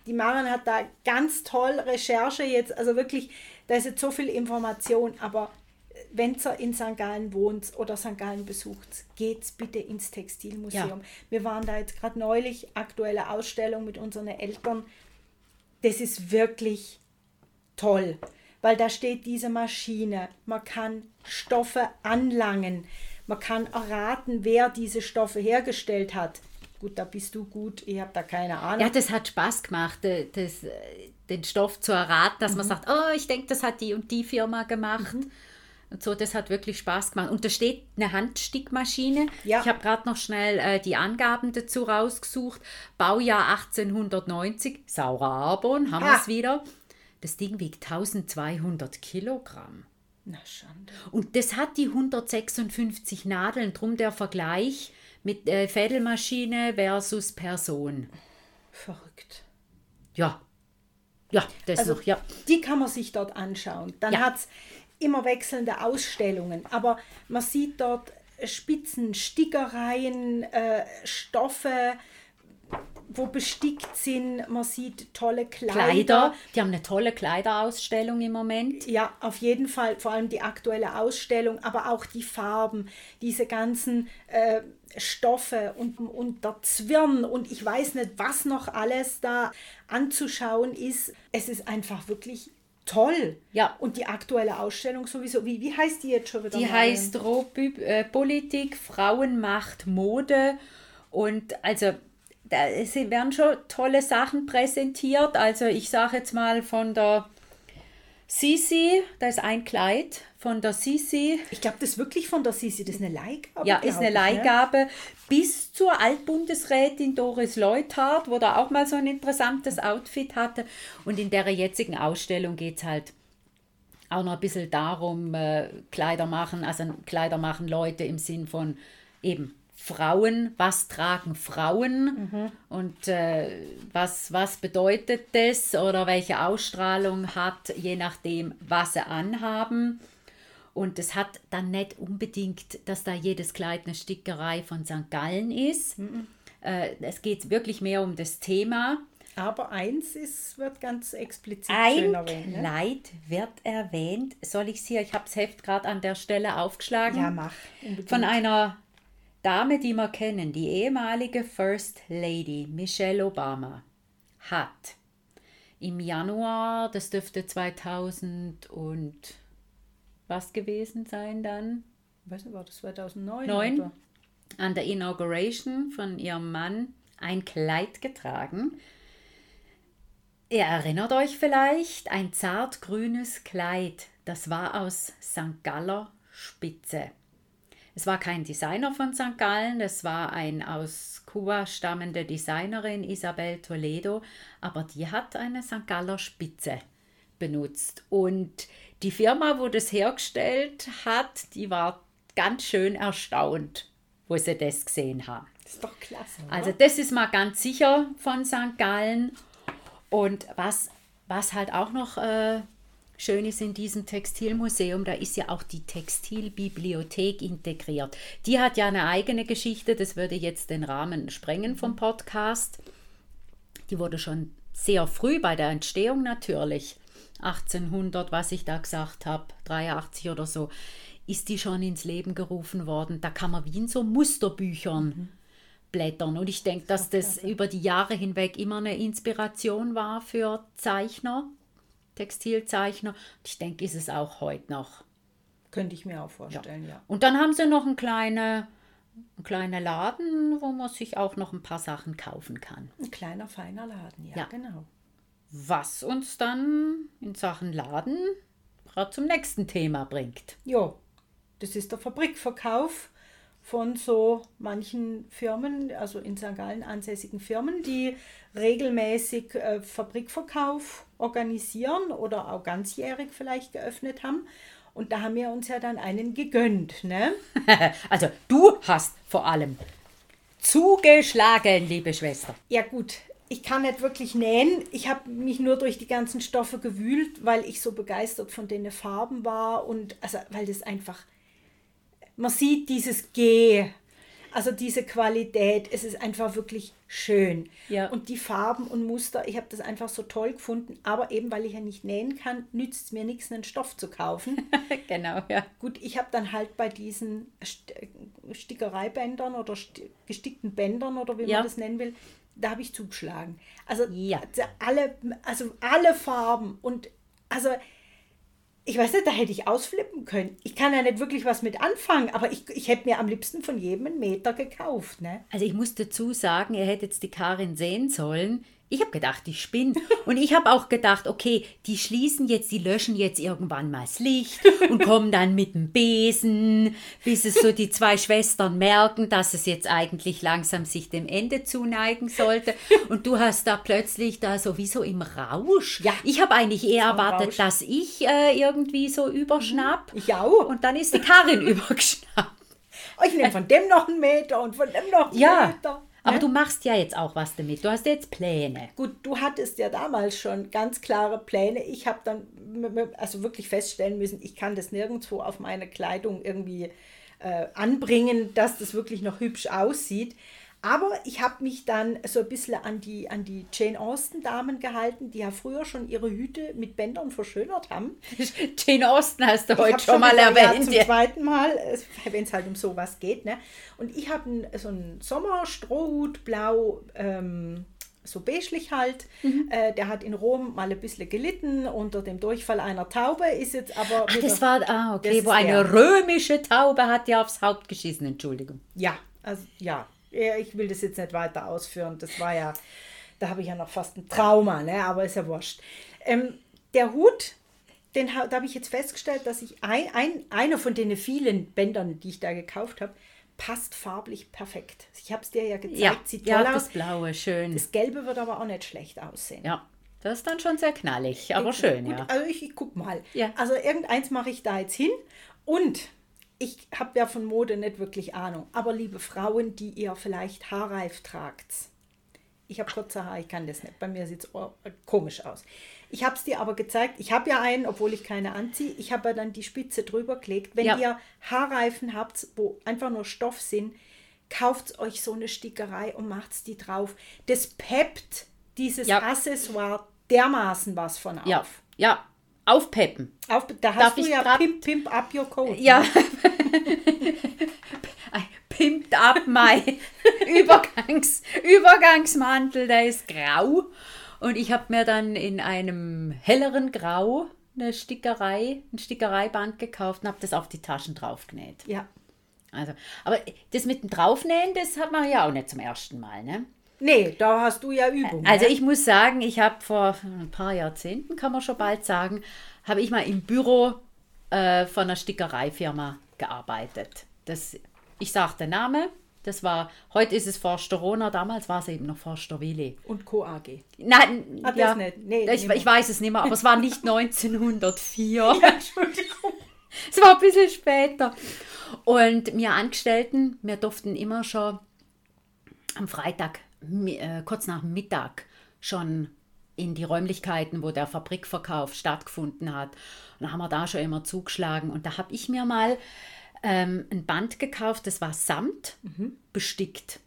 [SPEAKER 2] Die Maren hat da ganz toll Recherche jetzt, also wirklich, da ist jetzt so viel Information, aber wenn ihr in St. Gallen wohnt oder St. Gallen besucht, geht bitte ins Textilmuseum. Ja. Wir waren da jetzt gerade neulich, aktuelle Ausstellung mit unseren Eltern. Das ist wirklich toll, weil da steht diese Maschine. Man kann Stoffe anlangen. Man kann erraten, wer diese Stoffe hergestellt hat. Gut, da bist du gut, ich habe da keine Ahnung.
[SPEAKER 1] Ja, das hat Spaß gemacht, das, den Stoff zu erraten, dass mhm. man sagt, oh, ich denke, das hat die und die Firma gemacht. Mhm. Und so, das hat wirklich Spaß gemacht. Und da steht eine Handstickmaschine. Ja. Ich habe gerade noch schnell äh, die Angaben dazu rausgesucht. Baujahr 1890, saurer Arbon, haben wir es wieder. Das Ding wiegt 1200 Kilogramm.
[SPEAKER 2] Na Schande.
[SPEAKER 1] Und das hat die 156 Nadeln, drum der Vergleich mit äh, Fädelmaschine versus Person.
[SPEAKER 2] Verrückt.
[SPEAKER 1] Ja. Ja, das also, noch, ja.
[SPEAKER 2] Die kann man sich dort anschauen. Dann ja. hat es immer wechselnde Ausstellungen, aber man sieht dort Spitzen, Stickereien, äh, Stoffe, wo bestickt sind. Man sieht tolle Kleider. Kleider.
[SPEAKER 1] Die haben eine tolle Kleiderausstellung im Moment.
[SPEAKER 2] Ja, auf jeden Fall. Vor allem die aktuelle Ausstellung, aber auch die Farben, diese ganzen äh, Stoffe und, und der Zwirn und ich weiß nicht, was noch alles da anzuschauen ist. Es ist einfach wirklich toll.
[SPEAKER 1] Ja.
[SPEAKER 2] Und die aktuelle Ausstellung sowieso. Wie, wie heißt die jetzt schon wieder?
[SPEAKER 1] Die mal? heißt Rohbü äh, Politik, Frauenmacht, Mode. Und also da werden schon tolle Sachen präsentiert. Also ich sage jetzt mal von der Sisi, da ist ein Kleid von der Sisi.
[SPEAKER 2] Ich glaube, das ist wirklich von der Sisi, das ist eine Leihgabe.
[SPEAKER 1] Ja, ist eine Leihgabe. Ne? Bis zur Altbundesrätin Doris Leuthardt, wo da auch mal so ein interessantes Outfit hatte. Und in der jetzigen Ausstellung geht es halt auch noch ein bisschen darum, äh, Kleider machen, also Kleider machen Leute im Sinn von eben Frauen, was tragen Frauen mhm. und äh, was, was bedeutet das oder welche Ausstrahlung hat, je nachdem, was sie anhaben. Und es hat dann nicht unbedingt, dass da jedes Kleid eine Stickerei von St. Gallen ist. Mhm. Äh, es geht wirklich mehr um das Thema.
[SPEAKER 2] Aber eins ist, wird ganz explizit
[SPEAKER 1] Ein erwähnt. Ein ne? Kleid wird erwähnt. Soll ich es hier, ich habe das Heft gerade an der Stelle aufgeschlagen.
[SPEAKER 2] Ja, mach.
[SPEAKER 1] Unbedingt. Von einer Dame, die wir kennen, die ehemalige First Lady Michelle Obama, hat im Januar, das dürfte 2000 und was gewesen sein dann?
[SPEAKER 2] weiß nicht, war das 2009?
[SPEAKER 1] 9, oder? an der Inauguration von ihrem Mann ein Kleid getragen. Ihr erinnert euch vielleicht, ein zartgrünes Kleid, das war aus St. Galler Spitze. Es war kein Designer von St. Gallen, es war ein aus Kuba stammende Designerin Isabel Toledo, aber die hat eine St. Galler Spitze benutzt. Und die Firma, wo das hergestellt hat, die war ganz schön erstaunt, wo sie das gesehen haben.
[SPEAKER 2] Das ist doch klasse.
[SPEAKER 1] Oder? Also das ist mal ganz sicher von St. Gallen. Und was, was halt auch noch äh, schön ist in diesem Textilmuseum, da ist ja auch die Textilbibliothek integriert. Die hat ja eine eigene Geschichte, das würde jetzt den Rahmen sprengen vom Podcast. Die wurde schon sehr früh bei der Entstehung natürlich, 1800, was ich da gesagt habe, 83 oder so, ist die schon ins Leben gerufen worden. Da kann man wie in so Musterbüchern mhm. blättern. Und ich denke, dass das über die Jahre hinweg immer eine Inspiration war für Zeichner Textilzeichner. Ich denke, ist es auch heute noch.
[SPEAKER 2] Könnte ich mir auch vorstellen, ja. ja.
[SPEAKER 1] Und dann haben sie noch einen kleinen, einen kleinen Laden, wo man sich auch noch ein paar Sachen kaufen kann.
[SPEAKER 2] Ein kleiner, feiner Laden, ja, ja. genau.
[SPEAKER 1] Was uns dann in Sachen Laden gerade zum nächsten Thema bringt.
[SPEAKER 2] Ja, das ist der Fabrikverkauf von so manchen Firmen, also in St. Gallen ansässigen Firmen, die regelmäßig äh, Fabrikverkauf organisieren oder auch ganzjährig vielleicht geöffnet haben. Und da haben wir uns ja dann einen gegönnt. Ne?
[SPEAKER 1] also du hast vor allem zugeschlagen, liebe Schwester.
[SPEAKER 2] Ja gut, ich kann nicht wirklich nähen. Ich habe mich nur durch die ganzen Stoffe gewühlt, weil ich so begeistert von den Farben war und also weil das einfach man sieht dieses G, also diese Qualität, es ist einfach wirklich schön.
[SPEAKER 1] Ja.
[SPEAKER 2] Und die Farben und Muster, ich habe das einfach so toll gefunden, aber eben weil ich ja nicht nähen kann, nützt es mir nichts, einen Stoff zu kaufen.
[SPEAKER 1] genau, ja.
[SPEAKER 2] Gut, ich habe dann halt bei diesen Stickereibändern oder gestickten Bändern oder wie
[SPEAKER 1] Ja.
[SPEAKER 2] man das nennen will, da habe ich zugeschlagen. Also
[SPEAKER 1] Ja.
[SPEAKER 2] alle, also alle Farben und also ich weiß nicht, da hätte ich ausflippen können. Ich kann ja nicht wirklich was mit anfangen, aber ich, ich hätte mir am liebsten von jedem einen Meter gekauft. Ne?
[SPEAKER 1] Also ich muss dazu sagen, ihr hättet jetzt die Karin sehen sollen. Ich habe gedacht, ich spinne. Und ich habe auch gedacht, okay, die schließen jetzt, die löschen jetzt irgendwann mal das Licht und kommen dann mit dem Besen, bis es so die zwei Schwestern merken, dass es jetzt eigentlich langsam sich dem Ende zuneigen sollte. Und du hast da plötzlich da sowieso im Rausch.
[SPEAKER 2] Ja.
[SPEAKER 1] Ich habe eigentlich eher erwartet,
[SPEAKER 2] Rausch.
[SPEAKER 1] dass ich äh, irgendwie so überschnapp.
[SPEAKER 2] Ich auch.
[SPEAKER 1] Und dann ist die Karin übergeschnappt.
[SPEAKER 2] Ich nehme von dem noch einen Meter und von dem noch einen
[SPEAKER 1] Ja,
[SPEAKER 2] Meter.
[SPEAKER 1] Aber
[SPEAKER 2] ne?
[SPEAKER 1] du machst ja jetzt auch was damit. Du hast jetzt Pläne.
[SPEAKER 2] Gut, du hattest ja damals schon ganz klare Pläne. Ich habe dann also wirklich feststellen müssen, ich kann das nirgendwo auf meine Kleidung irgendwie äh, anbringen, dass das wirklich noch hübsch aussieht. Aber ich habe mich dann so ein bisschen an die, an die Jane Austen-Damen gehalten, die ja früher schon ihre Hüte mit Bändern verschönert haben.
[SPEAKER 1] Jane Austen hast du
[SPEAKER 2] Ich
[SPEAKER 1] heute schon mal
[SPEAKER 2] wieder, ja,
[SPEAKER 1] erwähnt.
[SPEAKER 2] zum
[SPEAKER 1] Ja,
[SPEAKER 2] zweiten Mal, wenn es halt um sowas geht. Ne? Und ich habe so einen Sommerstrohhut, blau, ähm, so beiglich halt.
[SPEAKER 1] Mhm.
[SPEAKER 2] Äh, der hat in Rom mal ein bisschen gelitten unter dem Durchfall einer Taube, ist jetzt aber.
[SPEAKER 1] Ach, das war, ah, okay, wo eine
[SPEAKER 2] der.
[SPEAKER 1] römische Taube hat dir aufs Haupt geschissen, Entschuldigung.
[SPEAKER 2] Ja, also ja. Ja, Ich will das jetzt nicht weiter ausführen. Das war ja, da habe ich ja noch fast ein Trauma, ne? aber ist ja wurscht. Ähm, der Hut, den, da habe ich jetzt festgestellt, dass ich ein, ein, einer von den vielen Bändern, die ich da gekauft habe, passt farblich perfekt. Ich habe es dir ja gezeigt,
[SPEAKER 1] Ja,
[SPEAKER 2] sieht
[SPEAKER 1] ja
[SPEAKER 2] toll
[SPEAKER 1] das
[SPEAKER 2] aus.
[SPEAKER 1] Blaue, schön.
[SPEAKER 2] Das Gelbe wird aber auch nicht schlecht aussehen.
[SPEAKER 1] ja, das ist dann schon sehr knallig, aber schön,
[SPEAKER 2] Gut,
[SPEAKER 1] ja.
[SPEAKER 2] Also ich, ich guck mal.
[SPEAKER 1] Ja.
[SPEAKER 2] Also irgendeins mache ich da jetzt hin. Und ich habe ja von Mode nicht wirklich Ahnung. Aber liebe Frauen, die ihr vielleicht haarreif tragt. Ich habe kurze Haare, ich kann das nicht. Bei mir sieht es komisch aus. Ich habe es dir aber gezeigt. Ich habe ja einen, obwohl ich keine anziehe. Ich habe ja dann die Spitze drüber gelegt. Wenn
[SPEAKER 1] Ja.
[SPEAKER 2] ihr Haarreifen habt, wo einfach nur Stoff sind, kauft euch so eine Stickerei und macht die drauf. Das peppt dieses
[SPEAKER 1] Ja.
[SPEAKER 2] Accessoire dermaßen was von auf.
[SPEAKER 1] Ja, ja, aufpeppen.
[SPEAKER 2] Auf, da
[SPEAKER 1] Darf
[SPEAKER 2] hast du
[SPEAKER 1] ich
[SPEAKER 2] ja Pimp, Pimp up your coat.
[SPEAKER 1] Ja. Pimpt ab mein Übergangs, Übergangsmantel, der ist grau. Und ich habe mir dann in einem helleren Grau eine Stickerei, ein Stickereiband gekauft und habe das auf die Taschen draufgenäht.
[SPEAKER 2] Ja.
[SPEAKER 1] Also, aber das mit dem Draufnähen, das hat man ja auch nicht zum ersten Mal, ne?
[SPEAKER 2] Nee, da hast du ja Übung.
[SPEAKER 1] Also
[SPEAKER 2] ne?
[SPEAKER 1] ich muss sagen, ich habe vor ein paar Jahrzehnten, kann man schon bald sagen, habe ich mal im Büro äh, von einer Stickereifirma gearbeitet. Das, ich sage den Namen, das war, heute ist es Forsterona, damals war es eben noch Forsterwilli.
[SPEAKER 2] Und Co. AG.
[SPEAKER 1] Nein,
[SPEAKER 2] Ah,
[SPEAKER 1] ja,
[SPEAKER 2] nicht. Nee,
[SPEAKER 1] ich, ich weiß es nicht mehr, aber es war nicht 1904.
[SPEAKER 2] Entschuldigung.
[SPEAKER 1] Es war ein bisschen später. Und wir Angestellten, wir durften immer schon am Freitag, äh, kurz nach Mittag, schon in die Räumlichkeiten, wo der Fabrikverkauf stattgefunden hat. Und da haben wir da schon immer zugeschlagen. Und da habe ich mir mal ähm, ein Band gekauft, das war Samt bestickt.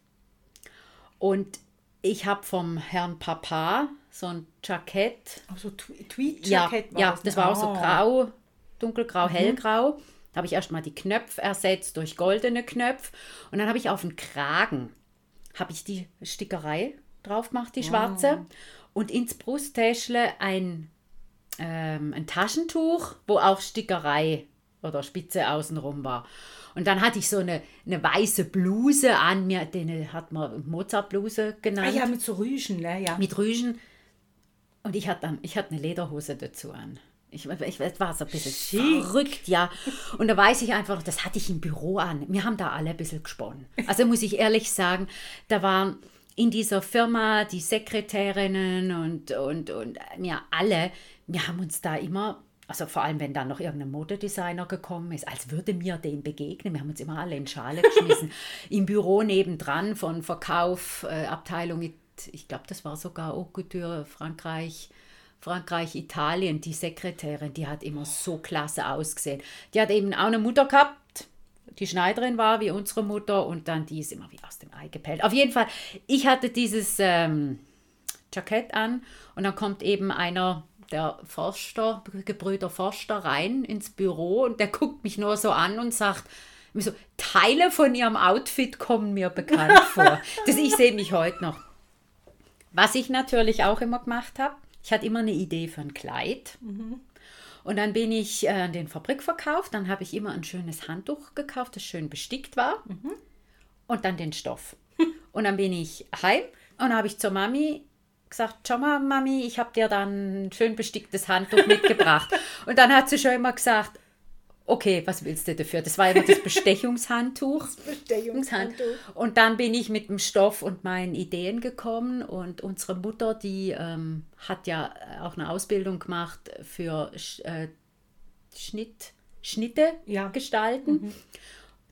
[SPEAKER 1] Und ich habe vom Herrn Papa so ein Jackett
[SPEAKER 2] Also Tw-
[SPEAKER 1] ja,
[SPEAKER 2] Tweed-Jacket
[SPEAKER 1] ja,
[SPEAKER 2] das,
[SPEAKER 1] das
[SPEAKER 2] ne?
[SPEAKER 1] war auch so
[SPEAKER 2] Ah.
[SPEAKER 1] grau, dunkelgrau, hellgrau. Da habe ich erstmal die Knöpfe ersetzt durch goldene Knöpfe. Und dann habe ich auf den Kragen habe ich die Stickerei drauf gemacht, die schwarze. Und ins Brusttäschle ein, ähm, ein Taschentuch, wo auch Stickerei oder Spitze außenrum war. Und dann hatte ich so eine, eine weiße Bluse an mir, den hat man Mozart-Bluse
[SPEAKER 2] Ah,
[SPEAKER 1] genannt
[SPEAKER 2] ja, mit so Rüschen, ne? Ja.
[SPEAKER 1] mit Rüschen. Und ich hatte dann, ich hatte eine Lederhose dazu an. Ich, ich, es war so ein bisschen
[SPEAKER 2] Schick.
[SPEAKER 1] verrückt, ja. Und da weiß ich einfach, das hatte ich im Büro an. Wir haben da alle ein bisschen gesponnen. Also muss ich ehrlich sagen, da waren in dieser Firma die Sekretärinnen und, und, und wir alle, wir haben uns da immer also vor allem, wenn dann noch irgendein Modedesigner gekommen ist, als würde mir dem begegnen. Wir haben uns immer alle in Schale geschmissen. Im Büro nebendran von Verkauf, äh, Abteilung, ich glaube, das war sogar Haute Couture, Frankreich, Frankreich, Italien, die Sekretärin, die hat immer so klasse ausgesehen. Die hat eben auch eine Mutter gehabt, die Schneiderin war wie unsere Mutter und dann die ist immer wie aus dem Ei gepellt. Auf jeden Fall, ich hatte dieses ähm, Jackett an und dann kommt eben einer der Forster, Gebrüder Forster rein ins Büro und der guckt mich nur so an und sagt, so, Teile von ihrem Outfit kommen mir bekannt vor. Das ich sehe mich heute noch. Was ich natürlich auch immer gemacht habe, ich hatte immer eine Idee für ein Kleid. Mhm. Und dann bin ich äh, den Fabrikverkauf, dann habe ich immer ein schönes Handtuch gekauft, das schön bestickt war. Mhm. Und dann den Stoff. Und dann bin ich heim und habe ich zur Mami gesagt, schau mal, Mami, ich habe dir dann ein schön besticktes Handtuch mitgebracht. und dann hat sie schon immer gesagt, okay, was willst du dafür? Das war immer das Bestechungshandtuch. Das Bestechungshandtuch. Und dann bin ich mit dem Stoff und meinen Ideen gekommen und unsere Mutter, die ähm, hat ja auch eine Ausbildung gemacht für äh, Schnitt, Schnitte ja. gestalten. Mhm.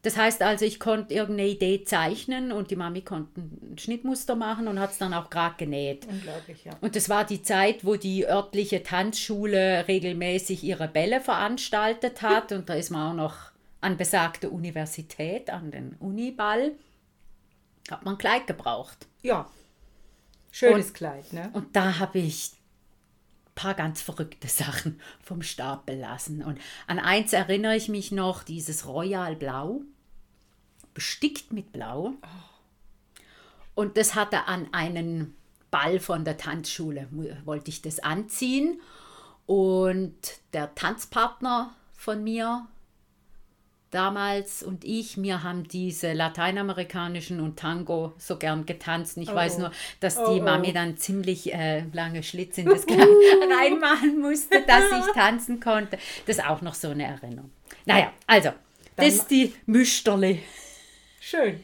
[SPEAKER 1] Das heißt also, ich konnte irgendeine Idee zeichnen und die Mami konnte ein Schnittmuster machen und hat es dann auch gerade genäht. Unglaublich, ja. Und das war die Zeit, wo die örtliche Tanzschule regelmäßig ihre Bälle veranstaltet hat und da ist man auch noch an besagte Universität, an den Uniball, hat man ein Kleid gebraucht.
[SPEAKER 2] Ja, schönes und, Kleid, ne?
[SPEAKER 1] Und da habe ich ein paar ganz verrückte Sachen vom Stapel lassen. Und an eins erinnere ich mich noch, dieses Royal Blau bestickt mit Blau. Und das hatte an einen Ball von der Tanzschule, wollte ich das anziehen. Und der Tanzpartner von mir damals und ich, wir haben diese lateinamerikanischen und Tango so gern getanzt. Ich oh. weiß nur, dass oh, die Mami dann ziemlich äh, lange Schlitz in das Kleid reinmachen musste, dass ich tanzen konnte. Das ist auch noch so eine Erinnerung. Naja, also, dann das ist die Müsterle.
[SPEAKER 2] Schön.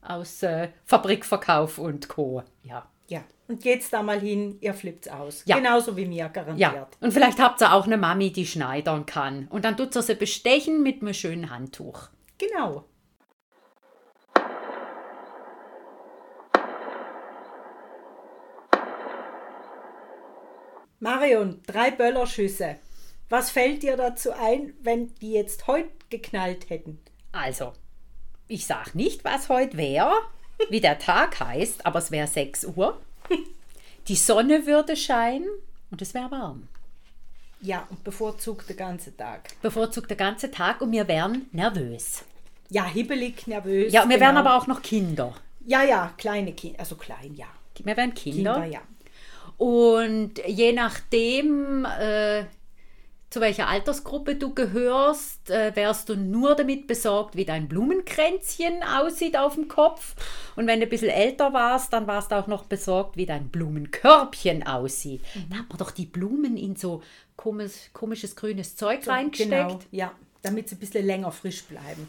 [SPEAKER 1] Aus äh, Fabrikverkauf und Co. Ja.
[SPEAKER 2] Ja. Und geht's da mal hin, ihr flippt's aus. Ja. Genauso wie mir, garantiert. Ja.
[SPEAKER 1] Und vielleicht habt ihr auch eine Mami, die schneidern kann. Und dann tut sie sie bestechen mit einem schönen Handtuch.
[SPEAKER 2] Genau. Marion, drei Böllerschüsse. Was fällt dir dazu ein, wenn die jetzt heute geknallt hätten?
[SPEAKER 1] Also, ich sag nicht, was heute wäre, wie der Tag heißt, aber es wäre 6 Uhr. Die Sonne würde scheinen und es wäre warm.
[SPEAKER 2] Ja, und bevorzugt den ganzen Tag.
[SPEAKER 1] Bevorzugt den ganzen Tag und wir wären nervös.
[SPEAKER 2] Ja, hibbelig, nervös.
[SPEAKER 1] Ja, und wir genau. wären aber auch noch Kinder.
[SPEAKER 2] Ja, ja, kleine Kinder, also klein, ja.
[SPEAKER 1] Wir wären Kinder. Kinder, ja. Und je nachdem, äh, zu welcher Altersgruppe du gehörst, äh, wärst du nur damit besorgt, wie dein Blumenkränzchen aussieht auf dem Kopf. Und wenn du ein bisschen älter warst, dann warst du auch noch besorgt, wie dein Blumenkörbchen aussieht. Mhm. Da hat man doch die Blumen in so komisch, komisches grünes Zeug so, reingesteckt. Genau,
[SPEAKER 2] ja, damit sie ein bisschen länger frisch bleiben.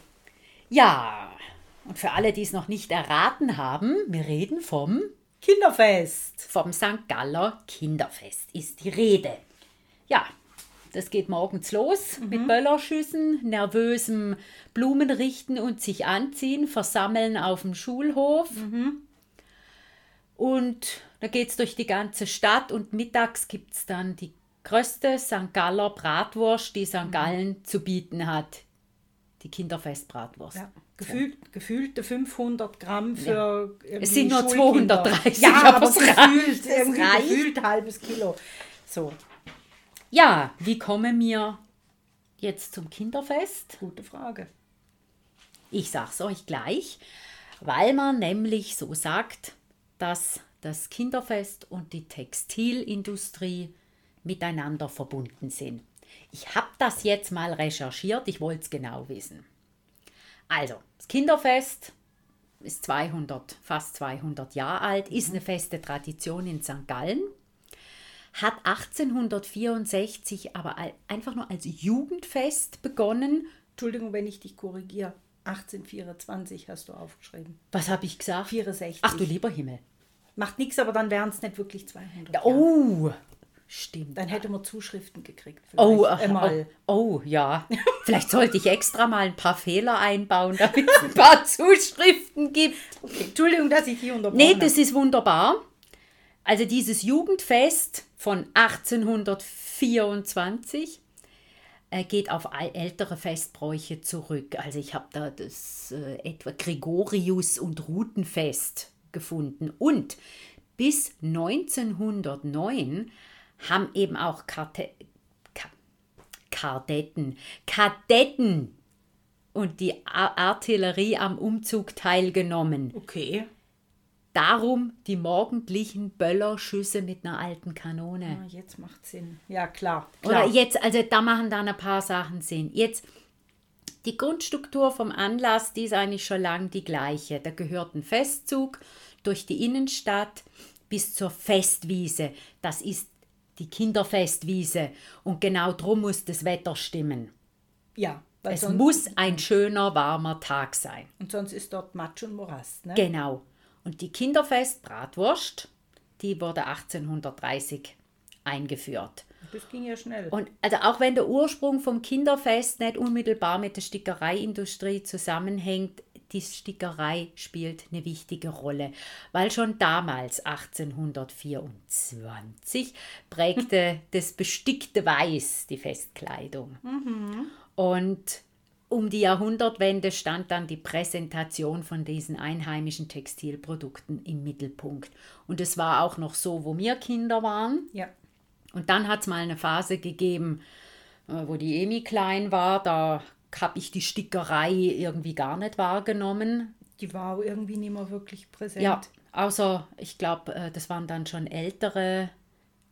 [SPEAKER 1] Ja, und für alle, die es noch nicht erraten haben, wir reden vom
[SPEAKER 2] Kinderfest.
[SPEAKER 1] Vom St. Galler Kinderfest ist die Rede. Ja, das geht morgens los mhm. mit Böllerschüssen, nervösem Blumenrichten und sich anziehen, versammeln auf dem Schulhof. Mhm. Und da geht es durch die ganze Stadt und mittags gibt es dann die größte St. Galler Bratwurst, die St. Mhm. Gallen zu bieten hat. Die Kinderfestbratwurst. Ja.
[SPEAKER 2] Gefühlt, gefühlte 500 Gramm für
[SPEAKER 1] ja. Es sind nur 230,
[SPEAKER 2] ja, aber, aber gefühlt, irgendwie gefühlt halbes Kilo. So,
[SPEAKER 1] ja, wie kommen wir jetzt zum Kinderfest?
[SPEAKER 2] Gute Frage.
[SPEAKER 1] Ich sag's euch gleich, weil man nämlich so sagt, dass das Kinderfest und die Textilindustrie miteinander verbunden sind. Ich habe das jetzt mal recherchiert, ich wollte es genau wissen. Also, das Kinderfest ist 200, fast 200 Jahre alt, ist eine feste Tradition in St. Gallen hat 1864 aber einfach nur als Jugendfest begonnen.
[SPEAKER 2] Entschuldigung, wenn ich dich korrigiere. 1824 hast du aufgeschrieben.
[SPEAKER 1] Was habe ich gesagt?
[SPEAKER 2] 64.
[SPEAKER 1] Ach du lieber Himmel.
[SPEAKER 2] Macht nichts, aber dann wären es nicht wirklich 200.
[SPEAKER 1] Oh, stimmt.
[SPEAKER 2] Dann hätte man Zuschriften gekriegt.
[SPEAKER 1] Oh,
[SPEAKER 2] vielleicht
[SPEAKER 1] äh,
[SPEAKER 2] einmal.
[SPEAKER 1] oh, oh, ja. Vielleicht sollte ich extra mal ein paar Fehler einbauen, damit es ein paar Zuschriften gibt.
[SPEAKER 2] Okay, Entschuldigung, dass ich hier unterbrochen
[SPEAKER 1] Nee, das ist wunderbar. Also dieses Jugendfest von 1824 äh, geht auf ältere Festbräuche zurück. Also ich habe da das äh, etwa Gregorius- und Rutenfest gefunden. Und bis 1909 haben eben auch Karte Ka Kardetten, Kadetten und die Artillerie am Umzug teilgenommen.
[SPEAKER 2] Okay.
[SPEAKER 1] Darum die morgendlichen Böllerschüsse mit einer alten Kanone.
[SPEAKER 2] Ah, jetzt macht Sinn. Ja, klar.
[SPEAKER 1] Oder
[SPEAKER 2] klar.
[SPEAKER 1] jetzt, also da machen dann ein paar Sachen Sinn. Jetzt, die Grundstruktur vom Anlass, die ist eigentlich schon lang die gleiche. Da gehört ein Festzug durch die Innenstadt bis zur Festwiese. Das ist die Kinderfestwiese. Und genau drum muss das Wetter stimmen.
[SPEAKER 2] ja,
[SPEAKER 1] Es muss ein schöner, warmer Tag sein.
[SPEAKER 2] und sonst ist dort Matsch und Morast. Ne?
[SPEAKER 1] Genau. Und die Kinderfest Bratwurst, die wurde 1830 eingeführt.
[SPEAKER 2] Das ging ja schnell.
[SPEAKER 1] Und also auch wenn der Ursprung vom Kinderfest nicht unmittelbar mit der Stickereiindustrie zusammenhängt, die Stickerei spielt eine wichtige Rolle, weil schon damals 1824 prägte das bestickte Weiß die Festkleidung. Und um die Jahrhundertwende stand dann die Präsentation von diesen einheimischen Textilprodukten im Mittelpunkt. Und es war auch noch so, wo wir Kinder waren.
[SPEAKER 2] ja.
[SPEAKER 1] Und dann hat es mal eine Phase gegeben, äh, wo die Emi klein war. Da habe ich die Stickerei irgendwie gar nicht wahrgenommen.
[SPEAKER 2] Die war irgendwie nicht mehr wirklich präsent.
[SPEAKER 1] Ja, außer ich glaube, äh, das waren dann schon ältere,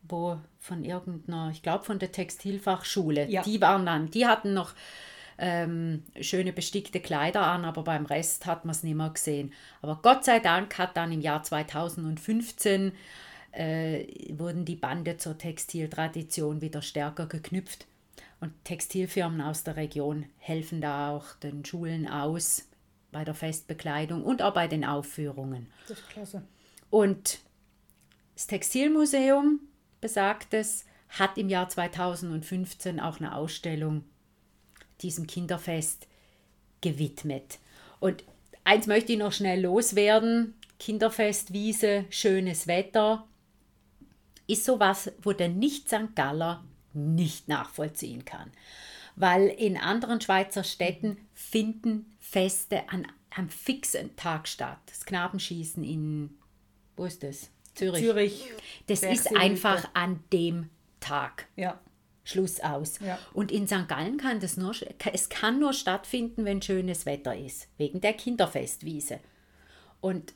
[SPEAKER 1] wo von irgendeiner, ich glaube von der Textilfachschule.
[SPEAKER 2] Ja.
[SPEAKER 1] Die waren dann, die hatten noch ähm, schöne bestickte Kleider an, aber beim Rest hat man es nicht mehr gesehen. Aber Gott sei Dank hat dann im Jahr 2015 äh, wurden die Bande zur Textiltradition wieder stärker geknüpft. Und Textilfirmen aus der Region helfen da auch den Schulen aus bei der Festbekleidung und auch bei den Aufführungen.
[SPEAKER 2] Das ist klasse.
[SPEAKER 1] Und das Textilmuseum, besagtes, hat im Jahr 2015 auch eine Ausstellung diesem Kinderfest gewidmet. Und eins möchte ich noch schnell loswerden. Kinderfestwiese, schönes Wetter, ist sowas, wo der Nicht-St. Galler nicht nachvollziehen kann. Weil in anderen Schweizer Städten finden Feste an einem fixen Tag statt. Das Knabenschießen in, wo ist das? Zürich.
[SPEAKER 2] Zürich.
[SPEAKER 1] Das ist
[SPEAKER 2] Bergsee,
[SPEAKER 1] einfach an dem Tag.
[SPEAKER 2] Ja.
[SPEAKER 1] Schluss aus.
[SPEAKER 2] Ja.
[SPEAKER 1] Und in St. Gallen kann das nur, es kann nur stattfinden, wenn schönes Wetter ist, wegen der Kinderfestwiese. Und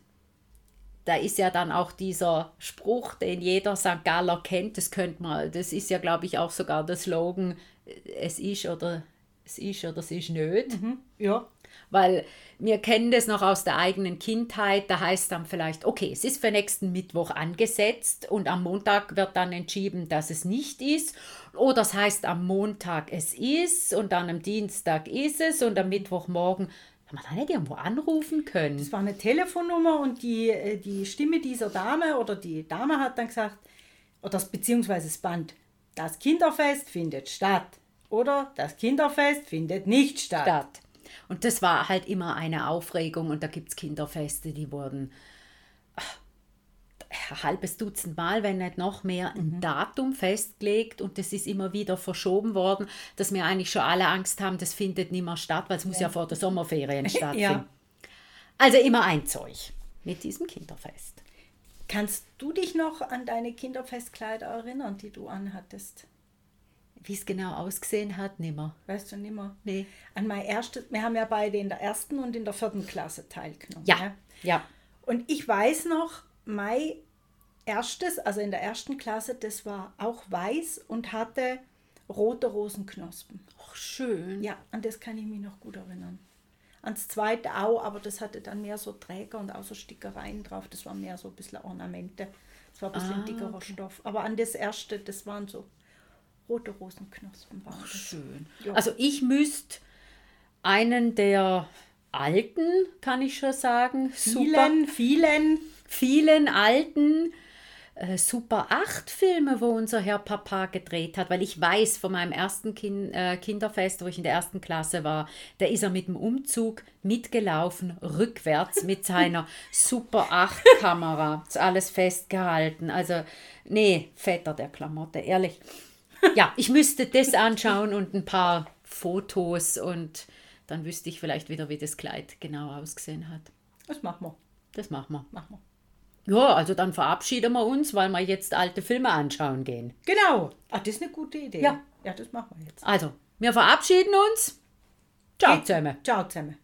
[SPEAKER 1] da ist ja dann auch dieser Spruch, den jeder St. Galler kennt, das könnte man, das ist ja, glaube ich, auch sogar der Slogan, es ist oder es ist oder es ist nicht.
[SPEAKER 2] Ja.
[SPEAKER 1] Weil wir kennen das noch aus der eigenen Kindheit. Da heißt dann vielleicht, okay, es ist für nächsten Mittwoch angesetzt und am Montag wird dann entschieden, dass es nicht ist. Oder es heißt am Montag es ist und dann am Dienstag ist es und am Mittwochmorgen wir da nicht irgendwo anrufen können.
[SPEAKER 2] Es war eine Telefonnummer und die, äh, die Stimme dieser Dame oder die Dame hat dann gesagt, oder das, beziehungsweise das Band, das Kinderfest findet statt. Oder das Kinderfest findet nicht statt.
[SPEAKER 1] Stadt. Und das war halt immer eine Aufregung und da gibt es Kinderfeste, die wurden ein halbes Dutzend Mal, wenn nicht noch mehr, ein Datum festgelegt und das ist immer wieder verschoben worden, dass wir eigentlich schon alle Angst haben, das findet nicht mehr statt, weil es muss ja vor der Sommerferien stattfinden. Also immer ein Zeug mit diesem Kinderfest.
[SPEAKER 2] Kannst du dich noch an deine Kinderfestkleider erinnern, die du anhattest?
[SPEAKER 1] Wie es genau ausgesehen hat, nimmer.
[SPEAKER 2] Weißt du nimmer?
[SPEAKER 1] Nee.
[SPEAKER 2] An mein erstes, wir haben ja beide in der ersten und in der vierten Klasse teilgenommen.
[SPEAKER 1] Ja, ja.
[SPEAKER 2] Und ich weiß noch, mein erstes, also in der ersten Klasse, das war auch weiß und hatte rote Rosenknospen.
[SPEAKER 1] Ach, schön.
[SPEAKER 2] Ja, an das kann ich mich noch gut erinnern. Ans zweite auch, aber das hatte dann mehr so Träger und auch so Stickereien drauf. Das waren mehr so ein bisschen Ornamente. Das war ein bisschen
[SPEAKER 1] Ah,
[SPEAKER 2] dickerer
[SPEAKER 1] okay.
[SPEAKER 2] Stoff. Aber an das erste, das waren so rote Rosenknospen. Das.
[SPEAKER 1] Schön.
[SPEAKER 2] Ja.
[SPEAKER 1] Also ich müsste einen der alten, kann ich schon sagen, super,
[SPEAKER 2] Vielen, vielen.
[SPEAKER 1] alten äh, Super 8 Filme, wo unser Herr Papa gedreht hat, weil ich weiß von meinem ersten kind, äh, Kinderfest, wo ich in der ersten Klasse war, da ist er mit dem Umzug mitgelaufen, rückwärts mit seiner Super 8 Kamera. Ist alles festgehalten. Also, nee, fetter der Klamotte, ehrlich. Ja, ich müsste das anschauen und ein paar Fotos und dann wüsste ich vielleicht wieder, wie das Kleid genau ausgesehen hat.
[SPEAKER 2] Das machen wir.
[SPEAKER 1] Das machen wir.
[SPEAKER 2] Machen wir.
[SPEAKER 1] Ja, also dann verabschieden wir uns, weil wir jetzt alte Filme anschauen gehen.
[SPEAKER 2] Genau. Ah, das ist eine gute Idee.
[SPEAKER 1] Ja.
[SPEAKER 2] Ja, das machen wir jetzt.
[SPEAKER 1] Also, wir verabschieden uns. Ciao zusammen.
[SPEAKER 2] Ciao zusammen.